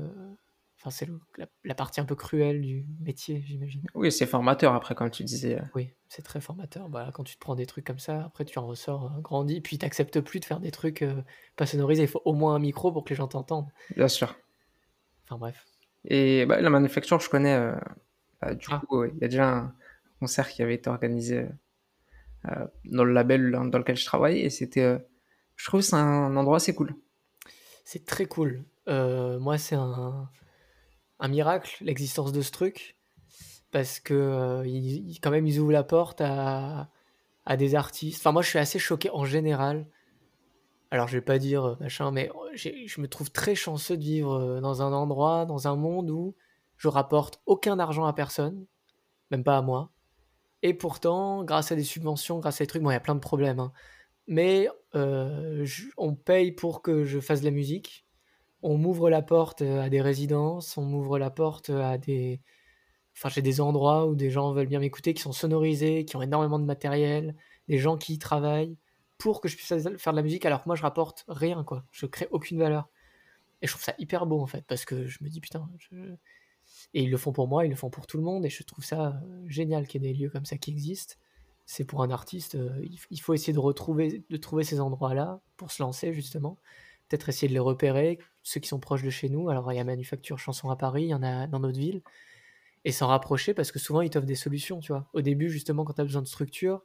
enfin, c'est la la partie un peu cruelle du métier, j'imagine. Oui, c'est formateur après, comme tu disais, Oui, c'est très formateur. Bah, quand tu te prends des trucs comme ça, après tu en ressors, heu, grandi, puis tu acceptes plus de faire des trucs, heu, pas sonorisés. Il faut au moins un micro pour que les gens t'entendent. Bien sûr. Enfin bref. Et bah, la Manufacture, je connais, heu, bah, du Ah. coup, il y a déjà un concert qui avait été organisé, heu, dans le label dans lequel je travaille et c'était, heu, je trouve c'est un endroit assez cool. C'est très cool. Moi, c'est un un miracle, l'existence de ce truc, parce que, ils quand même, ils ouvrent la porte à des artistes. Enfin, moi, je suis assez choqué en général. Alors, je vais pas dire, heu, machin, mais j'ai je me trouve très chanceux de vivre, heu, dans un endroit, dans un monde où je rapporte aucun argent à personne, même pas à moi et pourtant, grâce à des subventions, grâce à des trucs bon, il y a plein de problèmes, hein, mais on paye pour que je fasse de la musique. On m'ouvre la porte, heu, à des résidences, on m'ouvre la porte, heu, à des enfin, j'ai des endroits où des gens veulent bien m'écouter, qui sont sonorisés, qui ont énormément de matériel, des gens qui y travaillent pour que je puisse faire de la musique alors que moi je rapporte rien, quoi. Je crée aucune valeur et je trouve ça hyper beau, en fait, parce que je me dis: «Putain, je» et ils le font pour moi, ils le font pour tout le monde et je trouve ça, heu, génial qu'il y ait des lieux comme ça qui existent. C'est pour un artiste, il faut essayer de retrouver de trouver ces endroits-là pour se lancer, justement. Peut-être essayer de les repérer, ceux qui sont proches de chez nous. Alors, il y a Manufacture Chanson à Paris, il y en a dans notre ville et s'en rapprocher parce que souvent, ils t'offrent des solutions, tu vois? Au début, justement, quand tu as besoin de structure,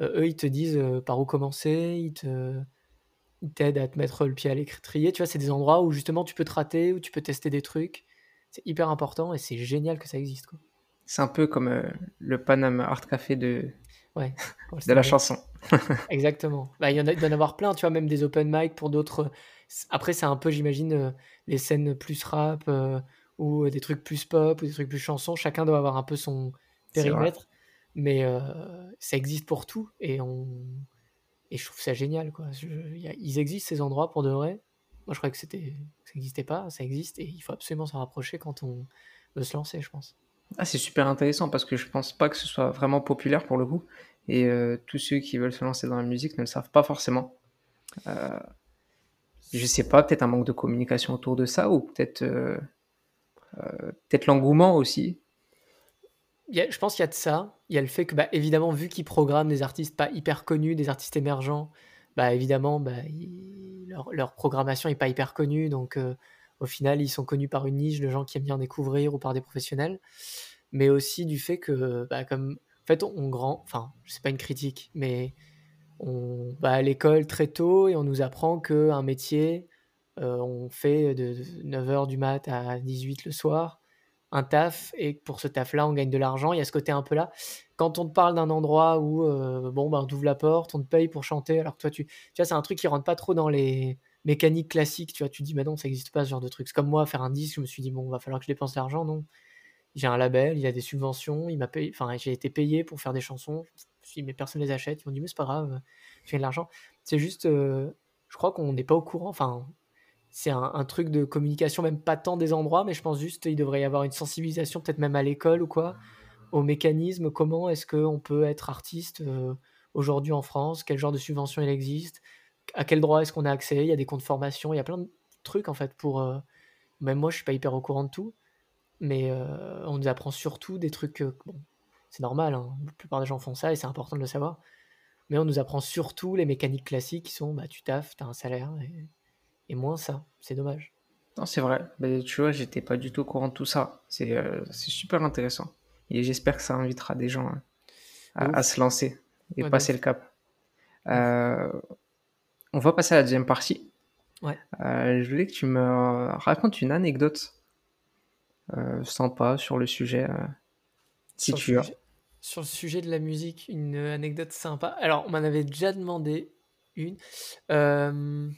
heu, eux, ils te disent, heu, par où commencer, ils te t'aident à te mettre le pied à l'étrier, tu vois? C'est des endroits où justement tu peux te rater, où tu peux tester des trucs. C'est hyper important et c'est génial que ça existe. C'est un peu comme, heu, le Paname Art Café de Ouais, de la chanson. Exactement. Bah, il y en a il doit en avoir plein, tu vois? Même des open mic pour d'autres, c après, c'est un peu, j'imagine, heu, les scènes plus rap, heu, ou des trucs plus pop ou des trucs plus chansons. Chacun doit avoir un peu son périmètre, mais ça existe pour tout et on et je trouve ça génial, quoi. Je ils existent ces endroits pour de vrai. Moi, je croyais que c'était ça existait pas, ça existe et il faut absolument s'en rapprocher quand on veut se lancer, je pense. Ah, c'est super intéressant parce que je pense pas que ce soit vraiment populaire pour le coup et heu, tous ceux qui veulent se lancer dans la musique ne le savent pas forcément. Heu, je sais pas, peut-être un manque de communication autour de ça ou peut-être, heu heu, peut-être l'engouement aussi? Il y a je pense qu'il y a de ça. Il y a le fait que, bah, évidemment, vu qu'ils programment des artistes pas hyper connus, des artistes émergents, bah, évidemment, bah, leur leur programmation est pas hyper connue donc au final, ils sont connus par une niche de gens qui aiment bien découvrir ou par des professionnels. Mais aussi du fait que, bah, comme en fait, on grand enfin, c'est pas une critique, mais on va à l'école très tôt et on nous apprend qu'un métier, heu, on fait de 9:00 du mat à 18:00 le soir, un taf et pour ce taf-là, on gagne de l'argent. Il y a ce côté un peu là. Quand on te parle d'un endroit où, heu, bon, ben, on t'ouvre la porte, on te paye pour chanter alors que toi tu tu vois, c'est un truc qui rentre pas trop dans les mécaniques classiques, tu vois? Tu dis: «Mais non, ça existe pas ce genre de truc». C'est comme moi, faire un disque, je me suis dit: «Bon, va falloir que je dépense l'argent». Non, j'ai un label, il y a des subventions, il m'a payé enfin, j'ai été payé pour faire des chansons. Je me suis dit: «Mais personne les achète». Ils m'ont dit: «Mais c'est pas grave, tu de l'argent». C'est juste, heu, je crois qu'on n'est pas au courant, enfin, c'est un truc de communication, même pas tant des endroits, mais je pense juste il devrait y avoir une sensibilisation, peut-être même à l'école ou quoi, aux mécanismes. Comment est-ce qu'on peut être artiste, heu, aujourd'hui en France? Quel genre de subvention il existe? À quel droit est-ce qu'on a accès? Il y a des comptes formation, il y a plein de trucs en fait pour, heu même moi, je suis pas hyper au courant de tout, mais heu, on nous apprend surtout des trucs, bon, c'est normal, hein, la plupart des gens font ça et c'est important de le savoir. mais on nous apprend surtout les mécaniques classiques qui sont bah, tu taffes, tu as un salaire, et, moins ça. C'est dommage. Non, c'est vrai. Mais tu vois, j'étais pas du tout au courant de tout ça. C'est euh, super intéressant. Et j'espère que ça invitera des gens hein, à, se lancer et passer le cap. Euh, on va passer à la deuxième partie. Ouais. Euh, je voulais que tu me racontes une anecdote sympa sur le sujet, si tu as. Sur le sujet de la musique, une anecdote sympa. Alors, on m'en avait déjà demandé une. Euh,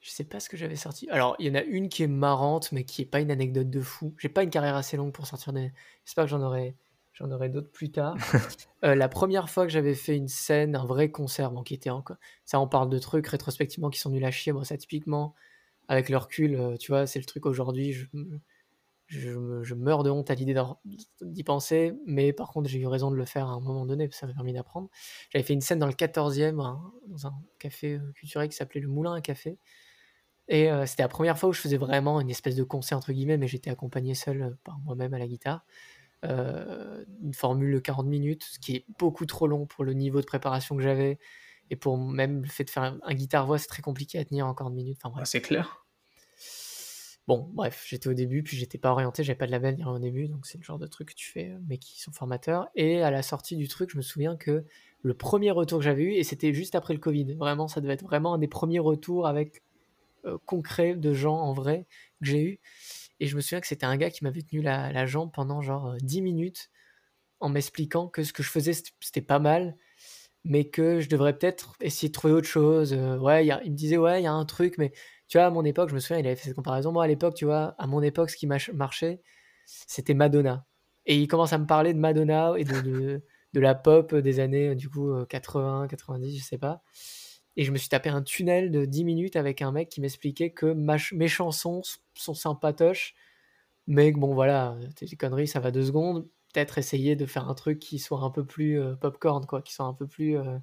je sais pas ce que j'avais sorti. Alors, il y en a une qui est marrante, mais qui est pas une anecdote de fou. J'ai pas une carrière assez longue pour sortir des. J'espère que j'en aurai, j'en aurai d'autres plus tard. Euh, la première fois que j'avais fait une scène, un vrai concert, bon, qui était encore. Ça, on parle de trucs rétrospectivement qui sont nuls à chier. Bon, ça, typiquement, avec le recul, euh, tu vois, c'est le truc aujourd'hui. Je, je, meurs de honte à l'idée d'y penser, mais par contre, j'ai eu raison de le faire à un moment donné, parce que ça m'a permis d'apprendre. J'avais fait une scène dans le 14e, dans un café euh, culturel qui s'appelait le Moulin à Café. Et euh, c'était la première fois où je faisais vraiment une espèce de concert, entre guillemets, mais j'étais accompagné seul par moi-même à la guitare. Une formule de 40 minutes, ce qui est beaucoup trop long pour le niveau de préparation que j'avais. Et pour même le fait de faire un, guitare-voix, c'est très compliqué à tenir en 40 minutes. Enfin, ah, c'est clair. Bon, bref, j'étais au début, puis j'étais pas orienté, j'avais pas de label au début, donc c'est le genre de truc que tu fais, mais qui sont formateurs. Et à la sortie du truc, je me souviens que le premier retour que j'avais eu, et c'était juste après le Covid, vraiment, ça devait être vraiment un des premiers retours avec euh, concret de gens en vrai que j'ai eu. Et je me souviens que c'était un gars qui m'avait tenu la, jambe pendant genre 10 euh, minutes en m'expliquant que ce que je faisais, c'était pas mal, mais que je devrais peut-être essayer de trouver autre chose. Euh, ouais, il me disait, ouais, il y a un truc, mais tu vois, à mon époque, je me souviens, il avait fait cette comparaison. Moi, à l'époque, tu vois, à mon époque, ce qui marchait, c'était Madonna. Et il commence à me parler de Madonna et de, la pop des années, du coup, 80, euh, 90, je sais pas. Et je me suis tapé un tunnel de 10 minutes avec un mec qui m'expliquait que mes chansons sont sympatoches, mais bon, voilà, tes conneries, ça va deux secondes. Peut-être essayer de faire un truc qui soit un peu plus euh, popcorn, quoi, qui soit un peu plus. Euh,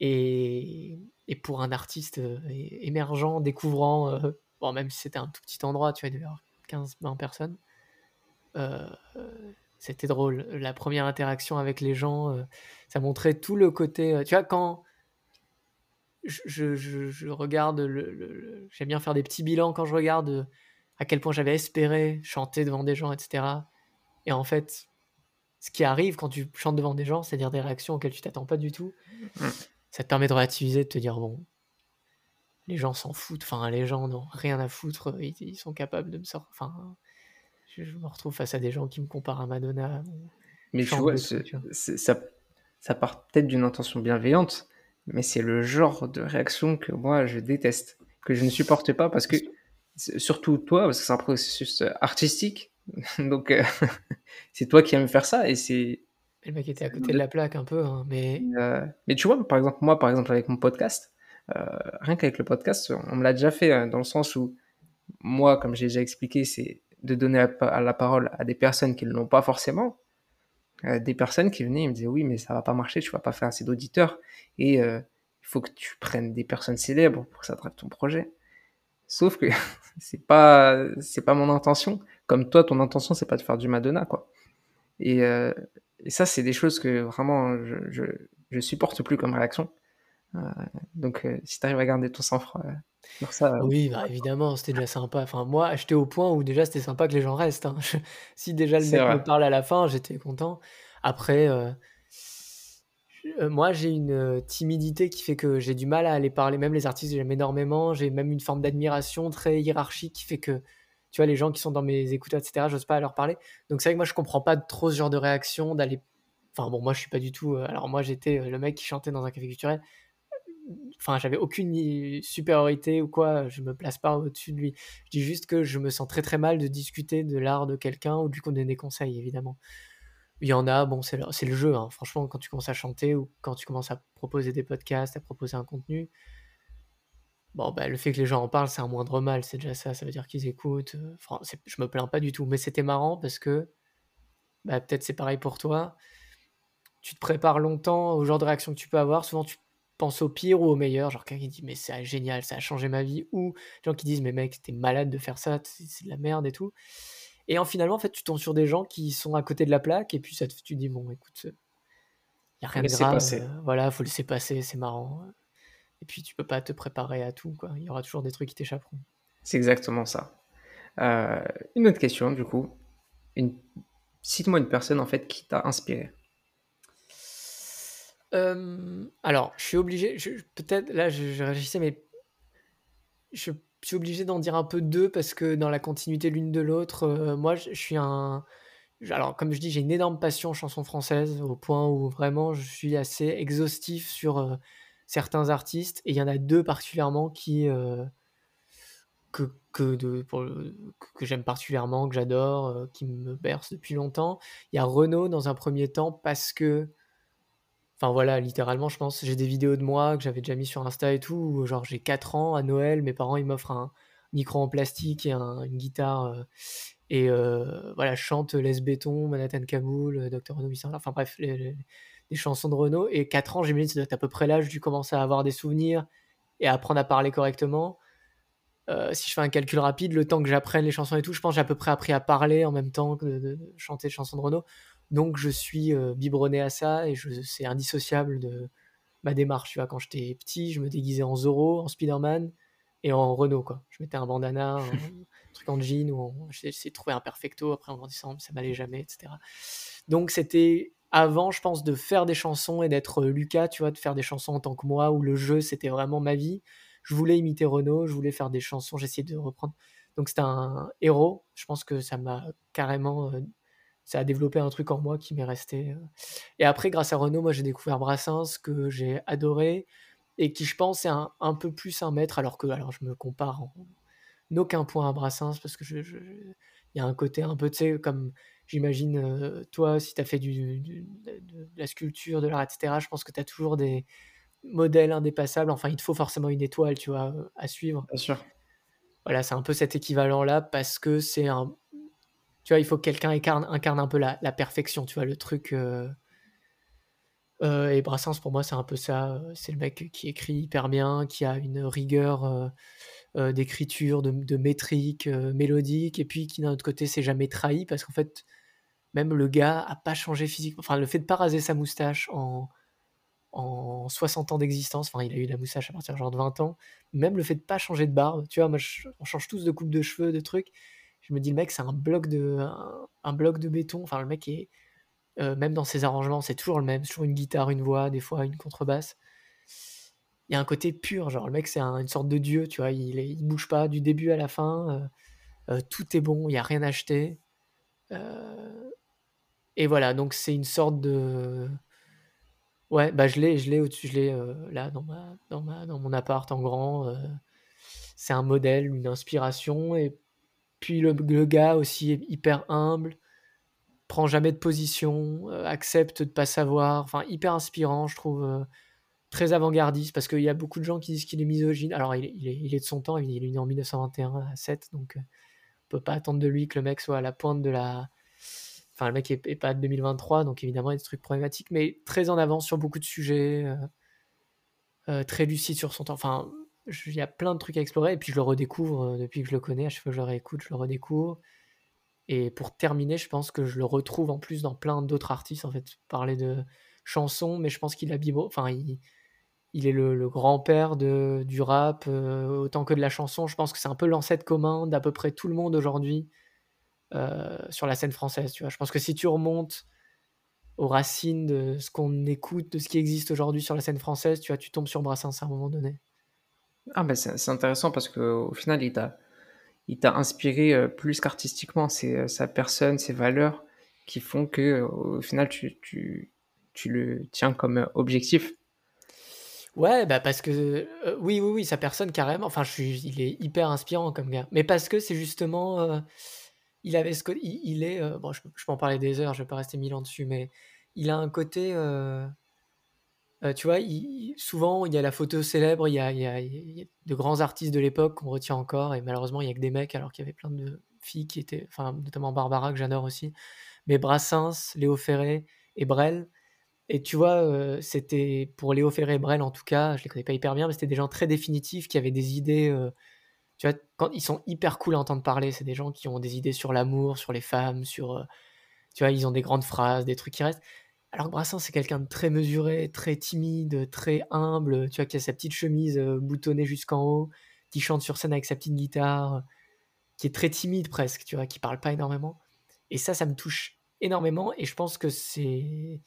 et, et pour un artiste euh, émergent, découvrant, euh, bon, même si c'était un tout petit endroit, tu vois, il devait avoir 15-20 personnes, euh, c'était drôle. La première interaction avec les gens, ça montrait tout le côté. tu vois, quand je, je, je regarde, le, j'aime bien faire des petits bilans quand je regarde à quel point j'avais espéré chanter devant des gens, etc. Et en fait, ce qui arrive quand tu chantes devant des gens, c'est-à-dire des réactions auxquelles tu t'attends pas du tout, mmh ça te permet de relativiser, de te dire bon, les gens s'en foutent, enfin les gens n'ont rien à foutre, ils, sont capables de me sortir. Enfin, je, me retrouve face à des gens qui me comparent à Madonna. Mais tu vois, ça, ça part peut-être d'une intention bienveillante, mais c'est le genre de réaction que moi je déteste, que je ne supporte pas parce que, surtout toi, parce que c'est un processus artistique, donc euh, c'est toi qui aimes faire ça et c'est le mec était à côté de la plaque un peu, hein, mais... Euh, mais tu vois, par exemple, moi, par exemple, avec mon podcast, euh, rien qu'avec le podcast, on me l'a déjà fait, hein, dans le sens où, moi, comme j'ai déjà expliqué, c'est de donner la, parole à des personnes qui ne l'ont pas forcément. Euh, des personnes qui venaient et me disaient, oui, mais ça va pas marcher, tu vas pas faire assez d'auditeurs, et il faut que tu prennes des personnes célèbres pour que ça traite ton projet. Sauf que c'est pas, c'est pas mon intention. Comme toi, ton intention, c'est pas de faire du Madonna, quoi. Et, et ça, c'est des choses que vraiment je, je, je, supporte plus comme réaction. Euh, donc, euh, si tu arrives à garder ton sang-froid euh, ça. Oui, bah, évidemment, c'était déjà sympa. Enfin, moi, j'étais au point où déjà c'était sympa que les gens restent. Hein. si déjà le mec me parle à la fin, j'étais content. Après, moi, j'ai une timidité qui fait que j'ai du mal à aller parler. Même les artistes, j'aime énormément. J'ai même une forme d'admiration très hiérarchique qui fait que tu vois, les gens qui sont dans mes écouteurs, etc., j'ose pas leur parler. Donc c'est vrai que moi, je comprends pas trop ce genre de réaction d'aller. Enfin bon, moi, je suis pas du tout. Alors moi, j'étais le mec qui chantait dans un café culturel. Enfin, j'avais aucune supériorité ou quoi. Je me place pas au-dessus de lui. Je dis juste que je me sens très très mal de discuter de l'art de quelqu'un ou du coup donner des conseils, évidemment. Il y en a, bon, c'est le, le, jeu. Hein. Franchement, quand tu commences à chanter ou quand tu commences à proposer des podcasts, à proposer un contenu, Bon, bah, le fait que les gens en parlent, c'est un moindre mal, c'est déjà ça, ça veut dire qu'ils écoutent. Euh, enfin, je me plains pas du tout, mais c'était marrant parce que, bah, peut-être c'est pareil pour toi. Tu te prépares longtemps au genre de réaction que tu peux avoir. Souvent, tu penses au pire ou au meilleur. Genre, quelqu'un qui dit, mais c'est génial, ça a changé ma vie. Ou des gens qui disent, mais mec, t'es malade de faire ça, c'est de la merde et tout. Et en finalement, en fait, tu tombes sur des gens qui sont à côté de la plaque et puis ça te, tu dis, bon, écoute, Il y a Faut rien de grave, heu, voilà, faut laisser passer, c'est marrant, et puis tu peux pas te préparer à tout, quoi. Il y aura toujours des trucs qui t'échapperont. C'est exactement ça. Heu, une autre question du coup, une cite-moi une personne en fait qui t'a inspiré. Hem, alors je suis obligé, peut-être là je je réfléchissais mais je suis obligé d'en dire un peu 2 parce que dans la continuité l'une de l'autre, heu, moi je suis un alors comme je dis, j'ai une énorme passion chanson française au point où vraiment je suis assez exhaustif sur, heu, certains artistes et il y en a 2 particulièrement qui, que que que j'aime particulièrement, que j'adore, qui me bercent depuis longtemps. Il y a Renaud dans un 1er temps parce que enfin voilà, littéralement je pense, j'ai des vidéos de moi que j'avais déjà mis sur Insta et tout, genre j'ai 4 ans, à Noël, mes parents ils m'offrent un micro en plastique et un une guitare, heu et heu, voilà, je chante Laisse béton, Manhattan Kaboul, heu, Docteur Renaud 809, enfin bref, les les les chansons de Renaud et 4 ans, ça doit être à peu près l'âge où tu commences à avoir des souvenirs et à apprendre à parler correctement. Si je fais un calcul rapide, le temps que j'apprenne les chansons et tout, je pense j'ai à peu près appris à parler en même temps que de de chanter les chansons de Renaud. Donc je suis, heu, biberonné à ça et c'est indissociable de ma démarche, tu vois? Quand j'étais petit, je me déguisais en Zorro, en Spider-Man et en Renaud, quoi. Je mettais un bandana, un truc en jean ou en essayé de trouver un perfecto après en grandissant, mais ça m'allait jamais et cetera. Donc c'était avant, je pense, de faire des chansons et d'être, heu, Lucas, tu vois? De faire des chansons en tant que moi, où le jeu, c'était vraiment ma vie. Je voulais imiter Renaud, je voulais faire des chansons, j'essayais de reprendre donc c'était un héros. Je pense que ça m'a carrément, heu, ça a développé un truc en moi qui m'est resté, heu et après grâce à Renaud, moi j'ai découvert Brassens que j'ai adoré et qui je pense est un un peu plus un maître alors que alors je me compare en aucun point à Brassens parce que je y a un côté un peu, tu sais, comme j'imagine, heu, toi si tu as fait du du de la sculpture, de l'art et cetera, je pense que tu as toujours des modèles indépassables, enfin il te faut forcément une étoile, tu vois, heu, à suivre. Bien sûr. Voilà, c'est un peu cet équivalent-là parce que c'est un tu vois, il faut que quelqu'un incarne un peu la perfection, tu vois? Le truc, heu heu et Brassens pour moi c'est un peu ça, c'est le mec qui écrit hyper bien, qui a une rigueur, heu, d'écriture, de métrique, mélodique et puis qui d'un autre côté s'est jamais trahi parce qu'en fait, même le gars a pas changé physiquement enfin le fait de pas raser sa moustache en en 60 ans d'existence, enfin il a eu la moustache à partir genre de 20 ans, même le fait de pas changer de barbe, tu vois? On change tous de coupe de cheveux, de trucs. Je me dis: «Le mec c'est un bloc de un bloc de béton», enfin le mec est, heu, même dans ses arrangements, c'est toujours le même, toujours une guitare, une voix, des fois une contrebasse. Il y a un côté pur, genre le mec c'est un une sorte de dieu, tu vois? Il est bouge pas du début à la fin, heu heu, tout est bon, il y a rien à. Heu et voilà, donc c'est une sorte de ouais, bah je l'ai je l'ai au-dessus, je l'ai, là dans ma dans ma dans mon appart en grand, c'est un modèle, une inspiration et puis le le gars aussi est hyper humble, prend jamais de position, heu, accepte de pas savoir, enfin hyper inspirant je trouve, heu, très avant-gardiste parce qu'il y a beaucoup de gens qui disent qu'il est misogyne. Alors il est il est de son temps, il est né en 1921 à 7 donc heu, on peut pas attendre de lui que le mec soit à la pointe de la enfin le mec est est pas de 2023 donc évidemment il y a des trucs problématiques mais très en avance sur beaucoup de sujets, heu, très lucide sur son temps, enfin il y a plein de trucs à explorer et puis je le redécouvre, heu, depuis que je le connais, à chaque fois que je le réécoute, je le redécouvre et pour terminer, je pense que je le retrouve en plus dans plein d'autres artistes en fait. Parler de chansons, mais je pense qu'il a enfin il il est le grand-père du rap, heu, autant que de la chanson. Je pense que c'est un peu l'ancêtre commun d'à peu près tout le monde aujourd'hui, heu, sur la scène française, tu vois? Je pense que si tu remontes aux racines de ce qu'on écoute, de ce qui existe aujourd'hui sur la scène française, tu vois, tu tombes sur Brassens à un moment donné. Ah bah, c'est c'est intéressant parce qu'au final il t'a il t'a inspiré, heu, plus qu'artistiquement. C'est, heu, sa personne, ses valeurs qui font que, au final tu tu tu le tiens comme, heu, objectif. Ouais, bah, parce que, oui, oui, oui, sa personne carrément, enfin je suis il est hyper inspirant comme gars, mais parce que c'est justement, il avait ce il il est, bon je je peux en parler des heures, je vais pas rester 1000 ans dessus, mais il a un côté, heu, tu vois, souvent il y a la photo célèbre, il y a il y a il y a de grands artistes de l'époque qu'on retient encore et malheureusement il y a que des mecs alors qu'il y avait plein de filles qui étaient enfin notamment Barbara que j'adore aussi, mais Brassens, Léo Ferré et Brel et tu vois, heu, c'était pour Léo Ferré et Brel en tout cas, je les connais pas hyper bien, mais c'était des gens très définitifs qui avaient des idées, heu, tu vois, quand ils sont hyper cool à entendre parler, c'est des gens qui ont des idées sur l'amour, sur les femmes, sur, tu vois, ils ont des grandes phrases, des trucs qui restent. Alors que Brassens, c'est quelqu'un de très mesuré, très timide, très humble, tu vois, qui a sa petite chemise boutonnée jusqu'en haut, qui chante sur scène avec sa petite guitare, qui est très timide presque, tu vois, qui parle pas énormément. Et ça, ça me touche énormément et je pense que c'est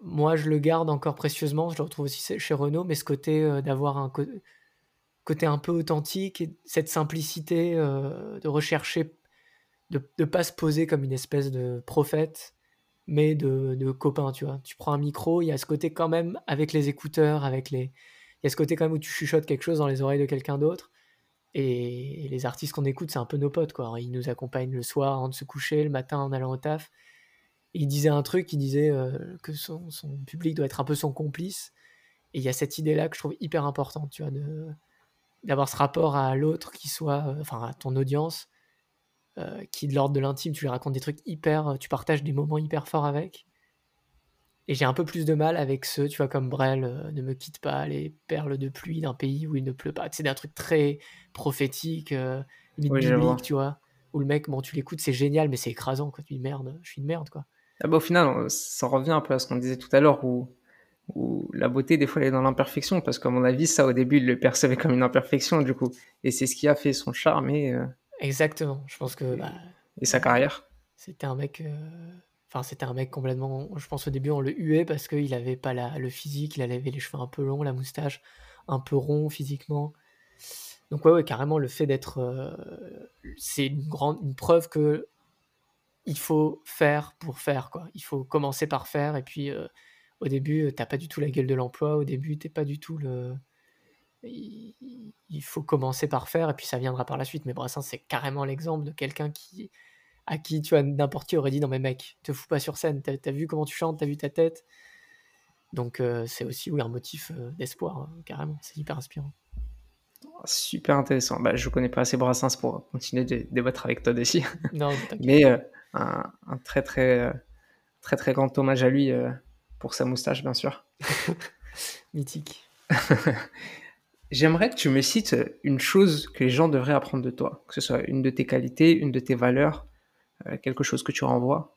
moi, je le garde encore précieusement. Je le retrouve aussi chez Renault, mais ce côté euh, d'avoir un côté un peu authentique et cette simplicité euh, de rechercher, de ne pas se poser comme une espèce de prophète, mais de, de, copain, tu vois. Tu prends un micro, il y a ce côté quand même avec les écouteurs, avec les. Il y a ce côté quand même où tu chuchotes quelque chose dans les oreilles de quelqu'un d'autre. Et les artistes qu'on écoute, c'est un peu nos potes, quoi. Ils nous accompagnent le soir avant de se coucher, le matin en allant au taf il disait un truc, il disait euh, que son, public doit être un peu son complice. Et il y a cette idée-là que je trouve hyper importante, tu vois, d'avoir ce rapport à l'autre qui soit, euh, enfin, à ton audience, euh, qui de l'ordre de l'intime, tu lui racontes des trucs hyper, tu partages des moments hyper forts avec. Et j'ai un peu plus de mal avec ceux, tu vois, comme Brel, ne me quitte pas, les perles de pluie d'un pays où il ne pleut pas. C'est un truc très prophétique, biblique, tu vois. Où le mec, bon, tu l'écoutes, c'est génial, mais c'est écrasant, quoi. Tu dis merde, je suis une merde, quoi. Ah bah, au final, ça revient un peu à ce qu'on disait tout à l'heure, où, où, la beauté, des fois, elle est dans l'imperfection, parce qu'à mon avis, ça, au début, il le percevait comme une imperfection, du coup. Et c'est ce qui a fait son charme et... Euh, Exactement, je pense que... Bah, et sa carrière? C'était un mec... Euh, enfin, c'était un mec complètement... Je pense au début, on le huait parce qu'il avait pas la... le physique, il avait les cheveux un peu longs, la moustache un peu rond physiquement. Donc ouais, ouais carrément, le fait d'être... Euh, c'est une, grande, une preuve que il faut faire pour faire, quoi. Il faut commencer par faire, et puis euh, au début, t'as pas du tout la gueule de l'emploi, au début, t'es pas du tout le... Il, faut commencer par faire, et puis ça viendra par la suite. Mais Brassens, c'est carrément l'exemple de quelqu'un qui à qui, tu vois, n'importe qui aurait dit, non mais mec, te fous pas sur scène, t'as as vu comment tu chantes, t'as vu ta tête. Donc euh, c'est aussi, oui, un motif d'espoir, hein, carrément, c'est hyper inspirant. Super intéressant. Bah, je connais pas assez Brassens pour continuer de débattre avec toi dessus. Non, mais un, très très très très grand hommage à lui euh, pour sa moustache, bien sûr. Mythique. J'aimerais que tu me cites une chose que les gens devraient apprendre de toi, que ce soit une de tes qualités, une de tes valeurs, euh, quelque chose que tu renvoies.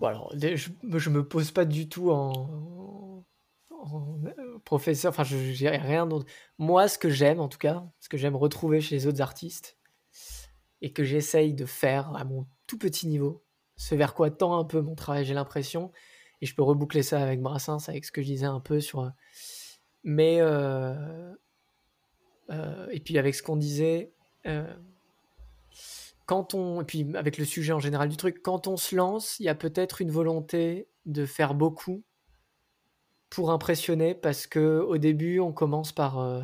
Bon alors, je, je me pose pas du tout en, euh, professeur, enfin je n'ai rien d'autre. Moi, ce que j'aime en tout cas, ce que j'aime retrouver chez les autres artistes, et que j'essaye de faire à mon tout petit niveau, ce vers quoi tend un peu mon travail, j'ai l'impression, et je peux reboucler ça avec Brassens, avec ce que je disais un peu sur... Euh, euh, et puis avec ce qu'on disait, euh, quand on... Et puis avec le sujet en général du truc, quand on se lance, il y a peut-être une volonté de faire beaucoup pour impressionner parce que au début on commence par euh,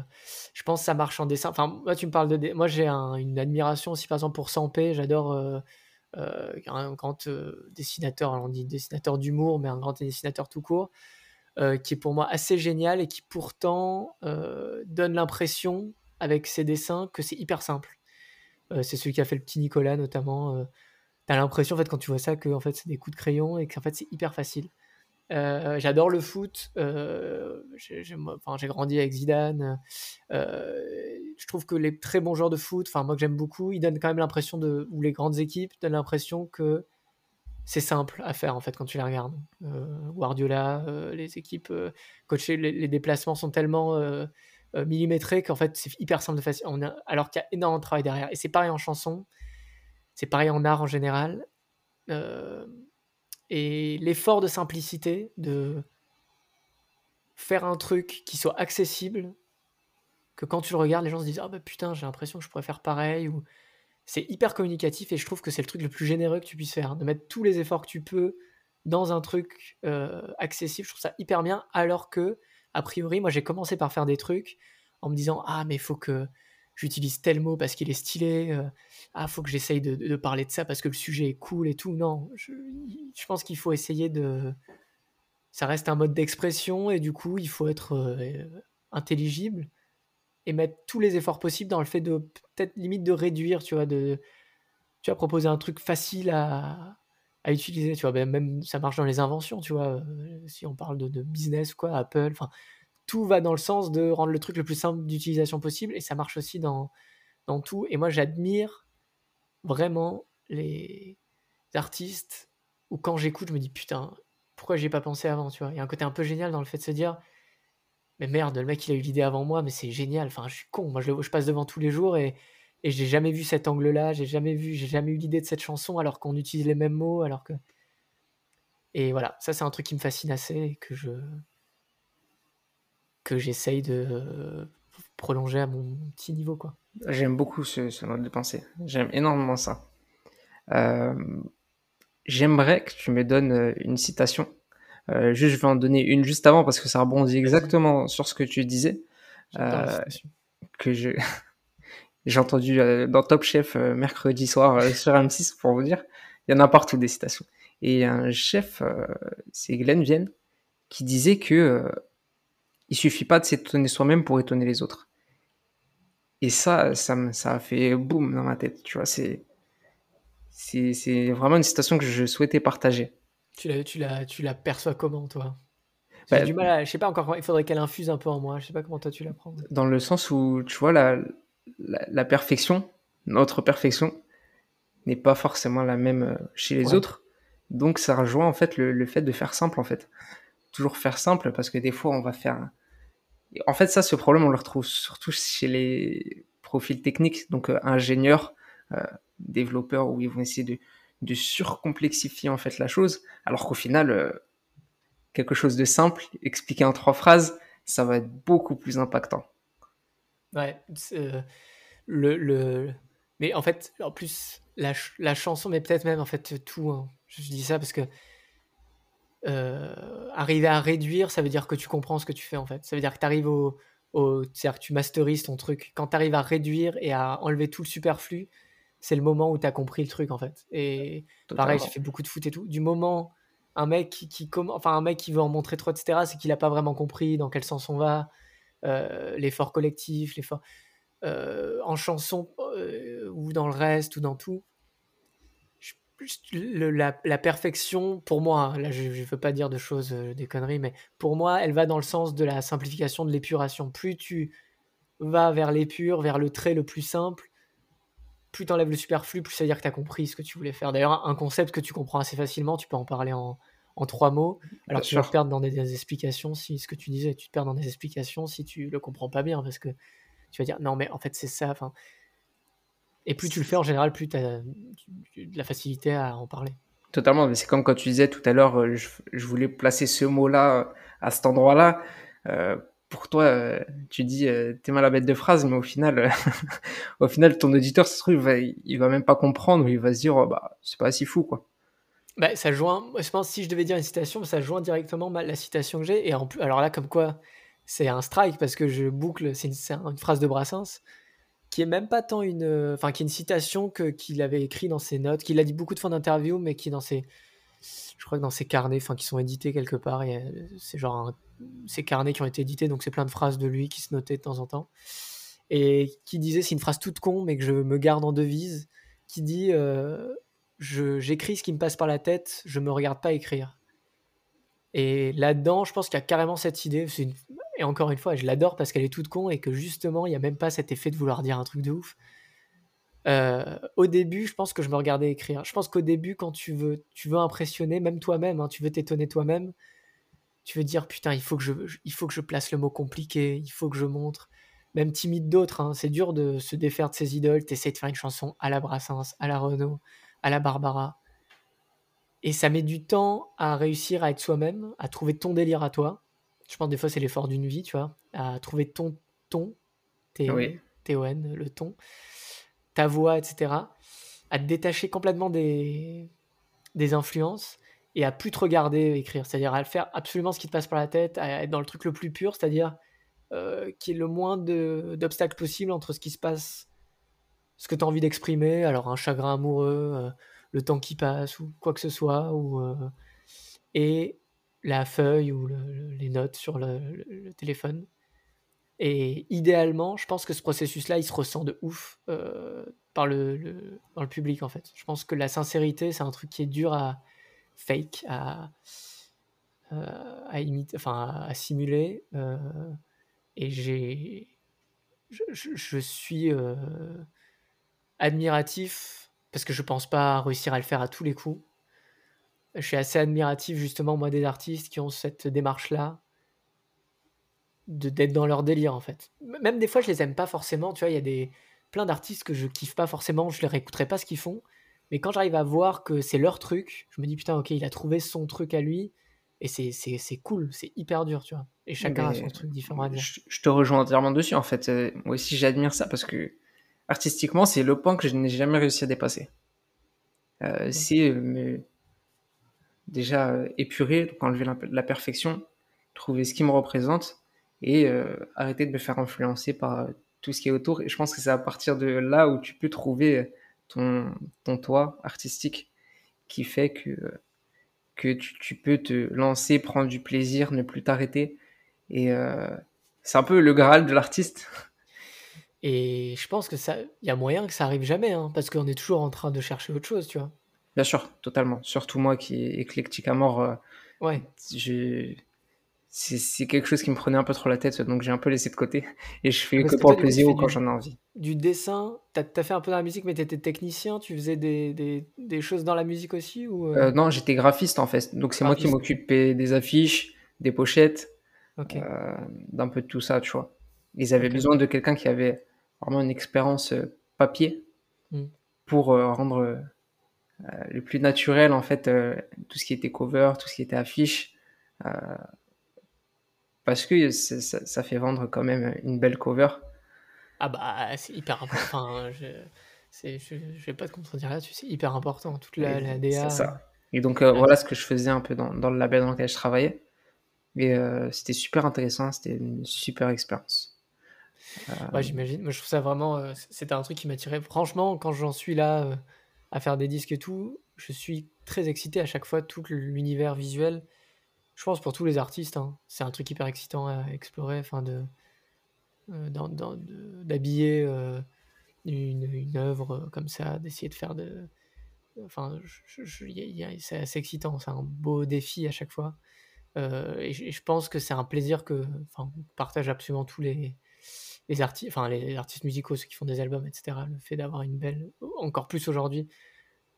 je pense ça marche en dessin. Enfin moi tu me parles de moi j'ai une admiration aussi par exemple pour Sampé. J'adore euh, euh, un grand dessinateur on dit dessinateur d'humour mais un grand dessinateur tout court qui est pour moi assez génial et qui pourtant donne l'impression avec ses dessins que c'est hyper simple c'est celui qui a fait le petit Nicolas notamment t'as l'impression en fait quand tu vois ça que en fait c'est des coups de crayon et qu'en fait c'est hyper facile euh, j'adore le foot. Euh, j'ai grandi avec Zidane. Euh, je trouve que les très bons joueurs de foot, enfin moi que j'aime beaucoup, ils donnent quand même l'impression de, ou les grandes équipes donnent l'impression que c'est simple à faire en fait quand tu les regardes. Guardiola, les équipes coachées, les, déplacements sont tellement millimétrés qu'en fait c'est hyper simple de faire. alors qu'il y a énormément de travail derrière. Et c'est pareil en chanson, c'est pareil en art en général. Euh, et l'effort de simplicité, de faire un truc qui soit accessible, que quand tu le regardes, les gens se disent Ah bah putain, j'ai l'impression que je pourrais faire pareil. C'est hyper communicatif et je trouve que c'est le truc le plus généreux que tu puisses faire. De mettre tous les efforts que tu peux dans un truc euh, accessible, je trouve ça hyper bien. Alors que, a priori, moi j'ai commencé par faire des trucs en me disant Ah, mais il faut que j'utilise tel mot parce qu'il est stylé, euh, ah, faut que j'essaye de, parler de ça parce que le sujet est cool et tout. Non, je, pense qu'il faut essayer de. Ça reste un mode d'expression et du coup, il faut être euh, intelligible et mettre tous les efforts possibles dans le fait de peut-être limite de réduire, tu vois, de. Tu vas proposer un truc facile à, à utiliser, tu vois, ben, même ça marche dans les inventions, tu vois, euh, si on parle de, business, quoi, Apple, enfin, tout va dans le sens de rendre le truc le plus simple d'utilisation possible et ça marche aussi dans, dans tout. Et moi, j'admire vraiment les artistes où quand j'écoute, je me dis putain, pourquoi j'y ai pas pensé avant, tu vois? Il y a un côté un peu génial dans le fait de se dire, mais merde, le mec il a eu l'idée avant moi, mais c'est génial. Enfin, je suis con. Moi, je, passe devant tous les jours et, et j'ai jamais vu cet angle-là. J'ai jamais vu, j'ai jamais eu l'idée de cette chanson alors qu'on utilise les mêmes mots, alors que. Et voilà, ça c'est un truc qui me fascine assez et que je que j'essaye de prolonger à mon petit niveau, quoi. J'aime beaucoup ce, ce mode de pensée. J'aime énormément ça. Euh, J'aimerais que tu me donnes euh, une citation. Euh, juste, je vais en donner une juste avant parce que ça rebondit exactement sur ce que tu disais. Euh, que je j'ai entendu euh, dans Top Chef euh, mercredi soir sur M6 pour vous dire. Il y en a partout des citations. Et un chef, c'est Glenn Vienne, qui disait que il suffit pas de s'étonner soi-même pour étonner les autres. Et ça, ça, me, ça a fait boum dans ma tête. Tu vois, c'est c'est vraiment une citation que je souhaitais partager. Tu la, tu la, tu la perçois comment, toi? J'ai bah, du mal à, je sais pas encore, il faudrait qu'elle infuse un peu en moi. Je sais pas comment toi tu la prends. Dans le sens où, tu vois, la, la, la perfection, notre perfection, n'est pas forcément la même euh, chez les ouais. autres. Donc ça rejoint en fait le, le, fait de faire simple en fait. Toujours faire simple parce que des fois on va faire. En fait ça, ce problème on le retrouve surtout chez les profils techniques, donc euh, ingénieurs, euh, développeurs où ils vont essayer de, de surcomplexifier en fait la chose, alors qu'au final, euh, quelque chose de simple, expliqué en trois phrases, ça va être beaucoup plus impactant. Ouais, euh, le, le, mais en fait, en plus, la, la chanson, mais peut-être même en fait tout, hein. je dis ça parce que euh, arriver à réduire, ça veut dire que tu comprends ce que tu fais en fait. Ça veut dire que tu arrives au, au c'est-à-dire que tu masterises ton truc. Quand tu arrives à réduire et à enlever tout le superflu, c'est le moment où tu as compris le truc en fait. Et Totalement. pareil, j'ai fait beaucoup de foot et tout. Du moment, un mec qui, qui enfin un mec qui veut en montrer trop, etc., c'est qu'il n'a pas vraiment compris dans quel sens on va, euh, l'effort collectif, l'effort euh, en chanson euh, ou dans le reste ou dans tout. Je, le, la, la, perfection, pour moi, hein, là je ne veux pas dire de choses, des conneries, mais pour moi, elle va dans le sens de la simplification, de l'épuration. Plus tu vas vers l'épure, vers le trait le plus simple, plus tu enlèves le superflu, plus ça veut dire que tu as compris ce que tu voulais faire. D'ailleurs, un concept que tu comprends assez facilement, tu peux en parler en, en trois mots. Alors bien tu vas te perdre dans des, des, explications, si ce que tu disais, tu te perds dans des explications si tu le comprends pas bien, parce que tu vas dire non, mais en fait, c'est ça. Enfin, et plus tu le fais en général, plus tu as de la facilité à en parler. Totalement, mais c'est comme quand tu disais tout à l'heure, euh, je, je, voulais placer ce mot-là euh, à cet endroit-là. Euh, pour toi, euh, tu dis euh, t'es mal à bête de phrase, mais au final, euh, au final, ton auditeur, se il va, va même pas comprendre, il va se dire, oh, bah, c'est pas si fou, quoi. Bah, ça joint, je pense, si je devais dire une citation, ça joint directement la citation que j'ai. Et en plus, alors là, comme quoi, c'est un strike parce que je boucle, c'est une, une, phrase de Brassens qui est même pas tant une, enfin, qui est une citation que qu'il avait écrit dans ses notes, qu'il a dit beaucoup de fois d'interview, mais qui dans ses, je crois que dans ses carnets, enfin, qui sont édités quelque part, c'est genre un ces carnets qui ont été édités, donc c'est plein de phrases de lui qui se notaient de temps en temps, et qui disait, c'est une phrase toute con, mais que je me garde en devise, qui dit euh, J'écris ce qui me passe par la tête, je me regarde pas écrire. Et là-dedans, je pense qu'il y a carrément cette idée, et encore une fois, je l'adore parce qu'elle est toute con et que justement, il n'y a même pas cet effet de vouloir dire un truc de ouf. Euh, au début, je pense que je me regardais écrire. Je pense qu'au début, quand tu veux, tu veux impressionner, même toi-même, hein, tu veux t'étonner toi-même, tu veux dire putain, il faut que je, il faut que je place le mot compliqué, il faut que je montre. Même timide d'autres, hein, c'est dur de se défaire de ses idoles. T'essaies de faire une chanson à la Brassens, à la Renault, à la Barbara. Et ça met du temps à réussir à être soi-même, à trouver ton délire à toi. Je pense des fois c'est l'effort d'une vie, tu vois, à trouver ton ton, T-O-N, oui. le ton, ta voix, etc. À te détacher complètement des, des influences et à plus te regarder écrire, c'est-à-dire à faire absolument ce qui te passe par la tête, à être dans le truc le plus pur, c'est-à-dire euh, qu'il y ait le moins d'obstacles possible entre ce qui se passe, ce que tu as envie d'exprimer, alors un chagrin amoureux, euh, le temps qui passe, ou quoi que ce soit, ou, euh, et la feuille ou le, le, les notes sur le, téléphone. Et idéalement, je pense que ce processus-là, il se ressent de ouf euh, par le, dans le public, en fait. Je pense que la sincérité, c'est un truc qui est dur à fake, à, euh, imiter, enfin à simuler. Euh, et j'ai, je, je, suis admiratif parce que je pense pas réussir à le faire à tous les coups. je suis assez admiratif justement moi des artistes qui ont cette démarche-là d'être dans leur délire en fait. Même des fois je les aime pas forcément, tu vois, il y a des plein d'artistes que je kiffe pas forcément, je les réécouterai pas ce qu'ils font, mais quand j'arrive à voir que c'est leur truc, je me dis putain OK, il a trouvé son truc à lui et c'est c'est cool, c'est hyper dur, tu vois. Et chacun a son truc différent à dire. Je, te rejoins entièrement dessus en fait. Euh, moi aussi j'admire ça parce que artistiquement c'est le point que je n'ai jamais réussi à dépasser. Euh, C'est euh, déjà épurer, donc enlever la, perfection, trouver ce qui me représente et euh, arrêter de me faire influencer par euh, tout ce qui est autour. Et je pense que c'est à partir de là où tu peux trouver ton, ton toit artistique qui fait que, que tu, tu peux te lancer, prendre du plaisir, ne plus t'arrêter. Et euh, c'est un peu le graal de l'artiste. Et je pense que ça, il y a moyen que ça arrive jamais, hein, parce qu'on est toujours en train de chercher autre chose, tu vois. Bien sûr, totalement. Surtout moi qui est éclectique à mort. Euh, ouais. C'est quelque chose qui me prenait un peu trop la tête, donc j'ai un peu laissé de côté. Et je fais que pour le plaisir ou quand j'en ai envie. Du dessin, t'as as fait un peu dans la musique, mais t'étais technicien, tu faisais des, des, des, choses dans la musique aussi ou euh? Euh, Non, j'étais graphiste en fait. Donc c'est moi qui m'occupais des affiches, des pochettes, d'un peu de tout ça, tu vois. Ils avaient besoin de quelqu'un qui avait vraiment une expérience papier hmm. pour rendre euh, le plus naturel en fait euh, tout ce qui était cover tout ce qui était affiche euh, parce que ça, ça, fait vendre quand même une belle cover. Ah bah c'est hyper important je, je, je, vais pas te contredire là-dessus c'est hyper important toute la, la DA ça. et donc voilà ce que je faisais un peu dans, dans, le label dans lequel je travaillais. Et c'était super intéressant c'était une super expérience. Ouais j'imagine. Moi je trouve ça vraiment c'était un truc qui m'attirait. Franchement quand j'en suis là à faire des disques et tout, je suis très excité à chaque fois, tout l'univers visuel. Je pense pour tous les artistes, hein, c'est un truc hyper excitant à explorer, enfin de euh, d'habiller euh, une, une, œuvre comme ça, d'essayer de faire de, enfin, c'est assez excitant, c'est un beau défi à chaque fois. Euh, et, je, pense que c'est un plaisir que, partage absolument tous les, les artistes, enfin les artistes musicaux, ceux qui font des albums, etc. Le fait d'avoir une belle, encore plus aujourd'hui,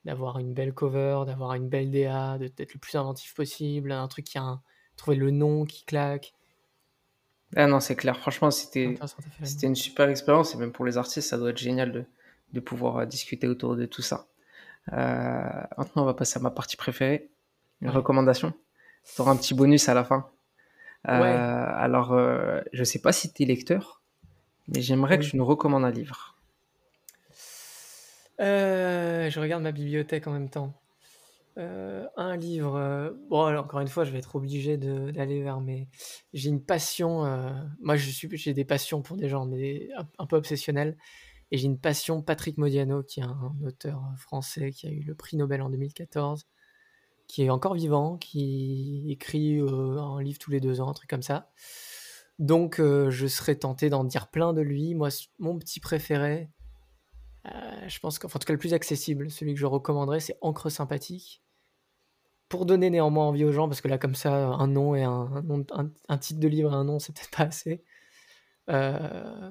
d'avoir une belle cover, d'avoir une belle DA, d'être le plus inventif possible, un truc qui a un, trouver le nom qui claque. Ah non, c'est clair. Franchement, c'était c'était une super expérience et même pour les artistes, ça doit être génial de, de pouvoir euh, discuter autour de tout ça. Euh, maintenant, on va passer à ma partie préférée, une recommandation. Tu auras un petit bonus à la fin. Euh, alors, euh, je sais pas si tu es lecteur, mais j'aimerais que tu nous recommandes un livre. Euh, je regarde ma bibliothèque en même temps. Euh, un livre. bon, encore une fois, je vais être obligé d'aller vers mes. J'ai une passion. moi, je suis, j'ai des passions pour des gens, mais un, peu obsessionnels. Et j'ai une passion. Patrick Modiano, qui est un, auteur français qui a eu le prix Nobel en 2014, qui est encore vivant, qui écrit un livre tous les deux ans, un truc comme ça. Donc, euh, je serais tenté d'en dire plein de lui. Moi, mon petit préféré, euh, je pense qu'en tout cas le plus accessible, celui que je recommanderais, c'est Encre sympathique. Pour donner néanmoins envie aux gens, parce que là, comme ça, un nom et un, titre de livre et un nom, c'est peut-être pas assez. Euh,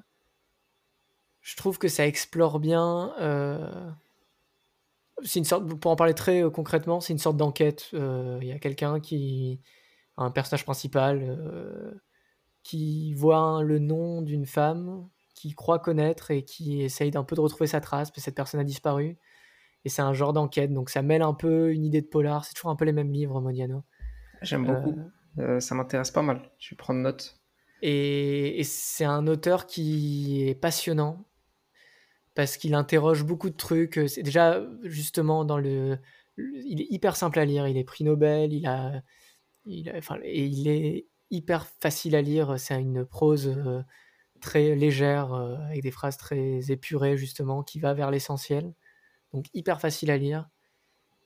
je trouve que ça explore bien. c'est une sorte, pour en parler très concrètement, c'est une sorte d'enquête. Il y a quelqu'un qui, un personnage principal qui voit le nom d'une femme qu'il croit connaître et qui essaye d'un peu de retrouver sa trace, parce que cette personne a disparu. Et c'est un genre d'enquête, donc ça mêle un peu une idée de polar. C'est toujours un peu les mêmes livres, Modiano. J'aime beaucoup. Euh, euh, ça m'intéresse pas mal. Je vais prendre note. Et, et c'est un auteur qui est passionnant parce qu'il interroge beaucoup de trucs. C'est déjà justement dans le, il est hyper simple à lire. Il est prix Nobel. Il a, il a, enfin, et il est hyper facile à lire. C'est une prose euh, très légère, euh, avec des phrases très épurées, justement, qui va vers l'essentiel. Donc hyper facile à lire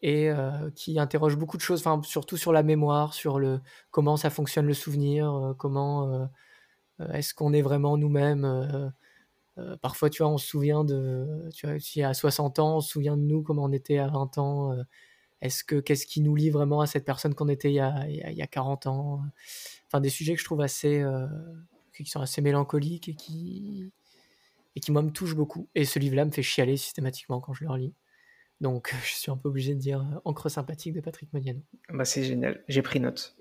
et euh, qui interroge beaucoup de choses, surtout sur la mémoire, sur le comment ça fonctionne le souvenir, comment est-ce qu'on est vraiment nous-mêmes. parfois, tu vois, on se souvient de, tu vois, si à 60 ans, on se souvient de nous comment on était à 20 ans. est-ce que qu'est-ce qui nous lie vraiment à cette personne qu'on était il y, a, il y a 40 ans enfin des sujets que je trouve assez euh, qui sont assez mélancoliques et qui et qui moi me touchent beaucoup et ce livre-là me fait chialer systématiquement quand je le relis Donc, je suis un peu obligé de dire Encre sympathique de Patrick Modiano. Bah, c'est génial, j'ai pris note.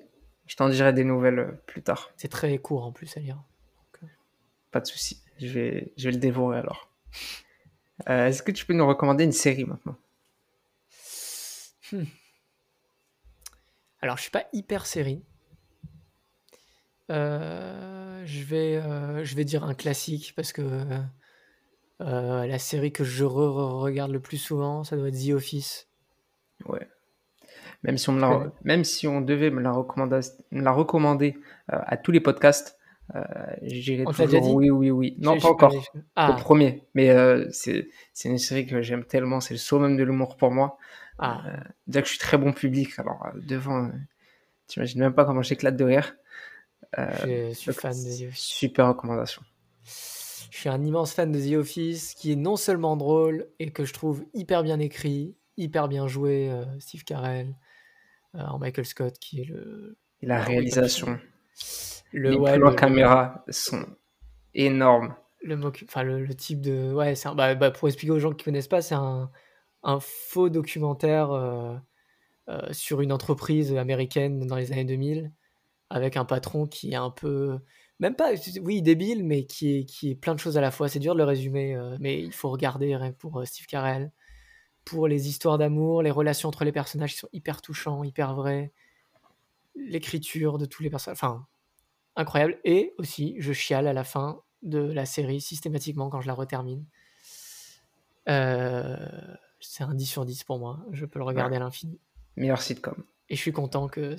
Je t'en dirai des nouvelles plus tard. C'est très court en plus à lire. Pas de souci, je vais, je vais le dévorer alors. Est-ce que tu peux nous recommander une série maintenant? Hmm. Alors, je suis pas hyper série. Euh, je, vais, euh, je vais dire un classique parce que euh, la série que je regarde le plus souvent, ça doit être The Office. Ouais. Même si on, la, même si on devait me la recommander, la recommander à tous les podcasts, euh, j'irai toujours oui, oui, oui. Non, pas encore. Ah. Le premier. Mais c'est une série que j'aime tellement. C'est le summum de l'humour pour moi. Ah. déjà que je suis très bon public. Alors, devant, tu imagines même pas comment j'éclate de rire. Euh, je suis fan de The Office. Super recommandation. Je suis un immense fan de The Office qui est non seulement drôle et que je trouve hyper bien écrit, hyper bien joué. Euh, Steve Carell, euh, en Michael Scott qui est le. Et la réalisation. Le, Les ouais, caméras sont énormes. Le, enfin, le, type de. Ouais, un... bah, bah, pour expliquer aux gens qui connaissent pas, c'est un, un, faux documentaire sur une entreprise américaine dans les années 2000 avec un patron qui est un peu même pas oui débile mais qui est qui est plein de choses à la fois. C'est dur de le résumer euh, mais il faut regarder pour euh, Steve Carell pour les histoires d'amour les relations entre les personnages qui sont hyper touchants hyper vrais l'écriture de tous les personnages enfin incroyable. Et aussi je chiale à la fin de la série systématiquement quand je la retermine. Euh, c'est un 10 sur 10 pour moi je peux le regarder à l'infini. Meilleur sitcom et je suis content que,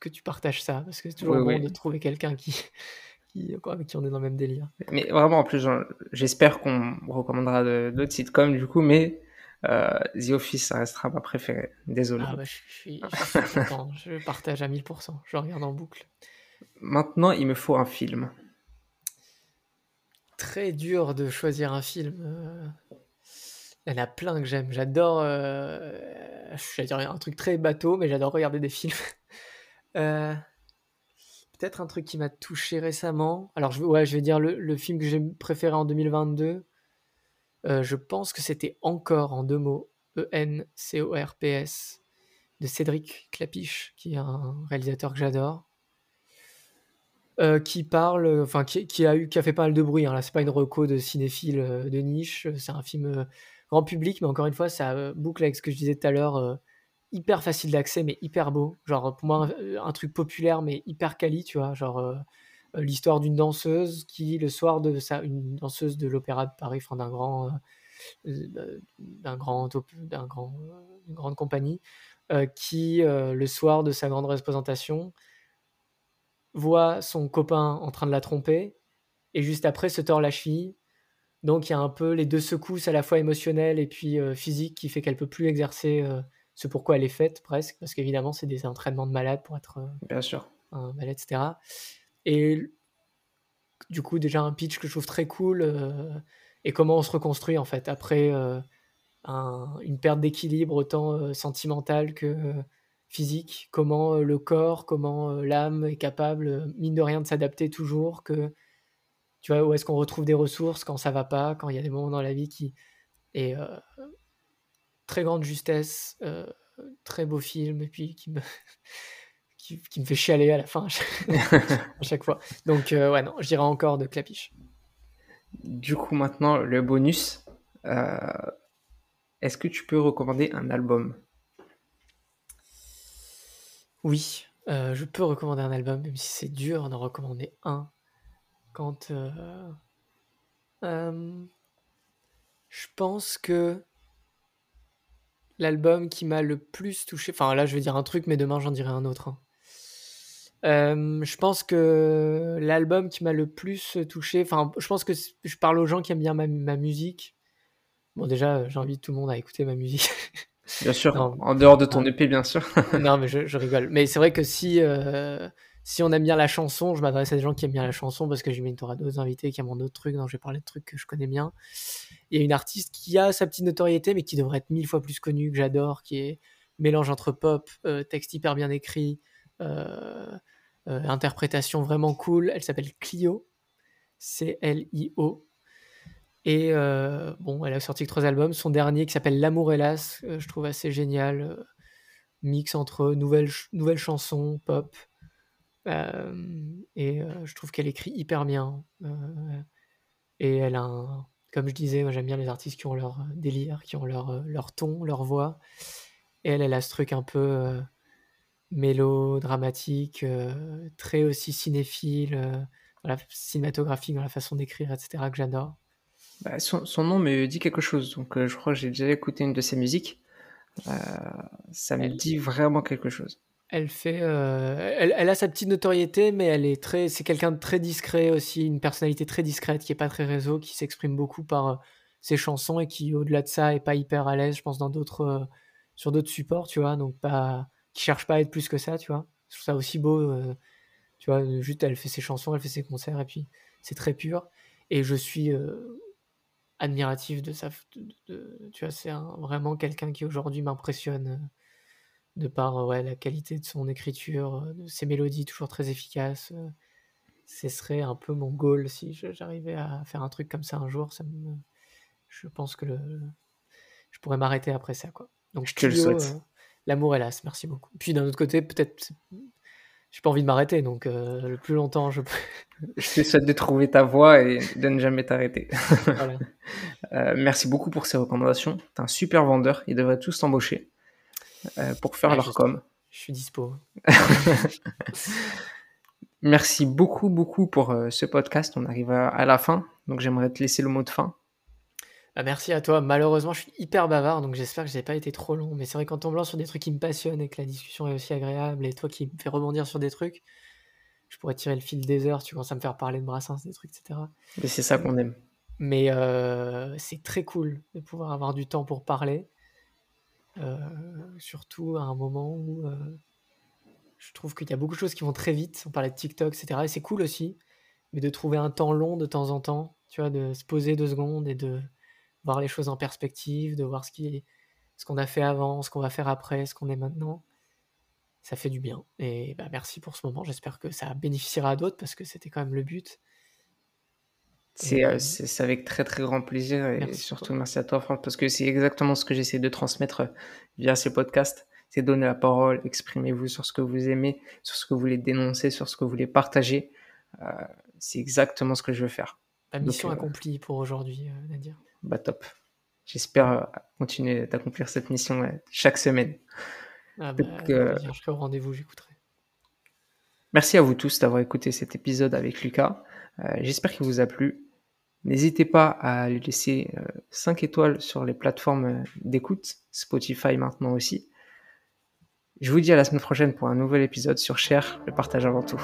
que tu partages ça, parce que c'est toujours bon de trouver quelqu'un qui, qui, avec qui on est dans le même délire. Mais vraiment, en plus, j'espère qu'on recommandera d'autres sitcoms, du coup, mais euh, The Office, ça restera ma préférée. Désolé. Ah bah, je, suis, content, je partage à 1000%, je regarde en boucle. Maintenant, il me faut un film. Très dur de choisir un film. Il y en a plein que j'aime. J'adore. Euh... Je vais dire un truc très bateau, mais j'adore regarder des films. Euh, peut-être un truc qui m'a touché récemment. Alors, je, ouais, je vais dire le, film que j'ai préféré en 2022. Euh, je pense que c'était Encore en deux mots. E-N-C-O-R-P-S. De Cédric Clapiche, qui est un réalisateur que j'adore. Euh, qui parle, enfin qui, a eu, qui a fait pas mal de bruit. Hein. Là, c'est pas une reco de cinéphile de niche. C'est un film grand public, mais encore une fois, ça euh, boucle avec ce que je disais tout à l'heure, euh, hyper facile d'accès, mais hyper beau. Genre, pour moi, un, truc populaire, mais hyper quali, tu vois. Genre, euh, l'histoire d'une danseuse qui, le soir de sa, une danseuse de l'Opéra de Paris, enfin, d'un grand, d'un grand, d'un grand, une grande compagnie, qui, le soir de sa grande représentation, voit son copain en train de la tromper, et juste après se tord la cheville, donc il y a un peu les deux secousses à la fois émotionnelles et puis euh, physiques qui fait qu'elle peut plus exercer euh, ce pourquoi elle est faite presque, parce qu'évidemment c'est des entraînements de malade pour être euh, Bien sûr. un malade, etc. Et du coup déjà un pitch que je trouve très cool et comment on se reconstruit en fait après une perte d'équilibre autant sentimentale que physique, comment le corps, comment l'âme est capable, mine de rien, de s'adapter toujours, que tu vois, où est-ce qu'on retrouve des ressources quand ça va pas, quand il y a des moments dans la vie qui. Et euh, très grande justesse, euh, très beau film, et puis qui me, qui, me fait chialer à la fin à chaque fois. Donc, euh, ouais, non, je dirais encore de Clapiche. Du coup, maintenant, le bonus. Est-ce que tu peux recommander un album? Oui, je peux recommander un album, même si c'est dur d'en recommander un quand euh, euh, je pense que l'album qui m'a le plus touché, enfin là je vais dire un truc, mais demain j'en dirai un autre. Hein. Euh, je pense que l'album qui m'a le plus touché, enfin je pense que je parle aux gens qui aiment bien ma, musique. Bon déjà j'invite tout le monde à écouter ma musique. Bien sûr, en dehors de ton EP bien sûr. non mais je, rigole. Mais c'est vrai que si si on aime bien la chanson, je m'adresse à des gens qui aiment bien la chanson parce que j'imagine que tu auras d'autres invités qui aiment d'autres trucs. Donc je vais parler de trucs que je connais bien. Il y a une artiste qui a sa petite notoriété, mais qui devrait être mille fois plus connue, que j'adore, qui est mélange entre pop, euh, texte hyper bien écrit, euh, euh, interprétation vraiment cool. Elle s'appelle Clio. C-L-I-O. Et bon, elle a sorti trois albums. Son dernier qui s'appelle L'amour hélas, je trouve assez génial. mix entre nouvelles, nouvelles chansons, pop. Et je trouve qu'elle écrit hyper bien. Et elle a un. Comme je disais, moi j'aime bien les artistes qui ont leur délire, qui ont leur, leur ton, leur voix. Et elle, elle a ce truc un peu mélodramatique, euh, très aussi cinéphile, euh, dans la cinématographique, dans la façon d'écrire, etc., que j'adore. Bah, son, son nom me dit quelque chose, donc euh, je crois que j'ai déjà écouté une de ses musiques. Ça me dit vraiment quelque chose. Elle fait, euh, elle, a sa petite notoriété, mais elle est très, c'est quelqu'un de très discret aussi, une personnalité très discrète qui est pas très réseau, qui s'exprime beaucoup par euh, ses chansons et qui, au-delà de ça, est pas hyper à l'aise, je pense, dans d'autres, euh, sur d'autres supports, tu vois, donc pas, qui cherche pas à être plus que ça, tu vois. Je trouve ça aussi beau, tu vois, juste elle fait ses chansons, elle fait ses concerts et puis c'est très pur. Et je suis admiratif de sa, de- de- tu vois, c'est vraiment quelqu'un qui aujourd'hui m'impressionne. De par ouais, la qualité de son écriture, de ses mélodies toujours très efficaces. ce serait un peu mon goal si j'arrivais à faire un truc comme ça un jour. Ça me, je pense que le, je pourrais m'arrêter après ça. Quoi. Donc, Je te le souhaite. euh, l'amour hélas, merci beaucoup. Puis d'un autre côté, peut-être, j'ai pas envie de m'arrêter, donc euh, le plus longtemps je peux. Je te souhaite de trouver ta voie et de ne jamais t'arrêter. voilà. Euh, merci beaucoup pour ces recommandations. T'es un super vendeur. Ils devraient tous t'embaucher pour faire Ah, leur je- com. Je suis dispo. Merci beaucoup, beaucoup pour euh, ce podcast. On arrive à, la fin, donc j'aimerais te laisser le mot de fin. Ah, merci à toi. Malheureusement, je suis hyper bavard, donc j'espère que j'ai pas été trop long. Mais c'est vrai qu'en tombant sur des trucs qui me passionnent et que la discussion est aussi agréable, et toi qui me fais rebondir sur des trucs, je pourrais tirer le fil des heures, tu commences à me faire parler de Brassens, des trucs, etc. Et c'est ça qu'on aime. Mais euh, c'est très cool de pouvoir avoir du temps pour parler, euh, surtout à un moment où euh, je trouve qu'il y a beaucoup de choses qui vont très vite. On parlait de TikTok, etc. Et c'est cool aussi, mais de trouver un temps long de temps en temps, tu vois, de se poser deux secondes et de voir les choses en perspective, de voir ce qu'on a fait avant, ce qu'on va faire après, ce qu'on est maintenant. Ça fait du bien. Et bah, merci pour ce moment. J'espère que ça bénéficiera à d'autres parce que c'était quand même le but. C'est euh, c'est- avec très très grand plaisir et Merci surtout merci à toi Franck parce que c'est exactement ce que j'essaie de transmettre euh, via ces podcasts. C'est donner la parole, exprimez-vous sur ce que vous aimez, sur ce que vous voulez dénoncer, sur ce que vous voulez partager. Euh, c'est exactement ce que je veux faire. La mission accomplie pour aujourd'hui, Nadir. Bah top. J'espère continuer d'accomplir cette mission chaque semaine. Ah bah, Donc, euh, je serai au rendez-vous, j'écouterai. Merci à vous tous d'avoir écouté cet épisode avec Lucas. Euh, J'espère qu'il vous a plu. N'hésitez pas à lui laisser euh, 5 étoiles sur les plateformes euh, d'écoute, Spotify maintenant aussi. Je vous dis à la semaine prochaine pour un nouvel épisode sur Cher, le partage avant tout.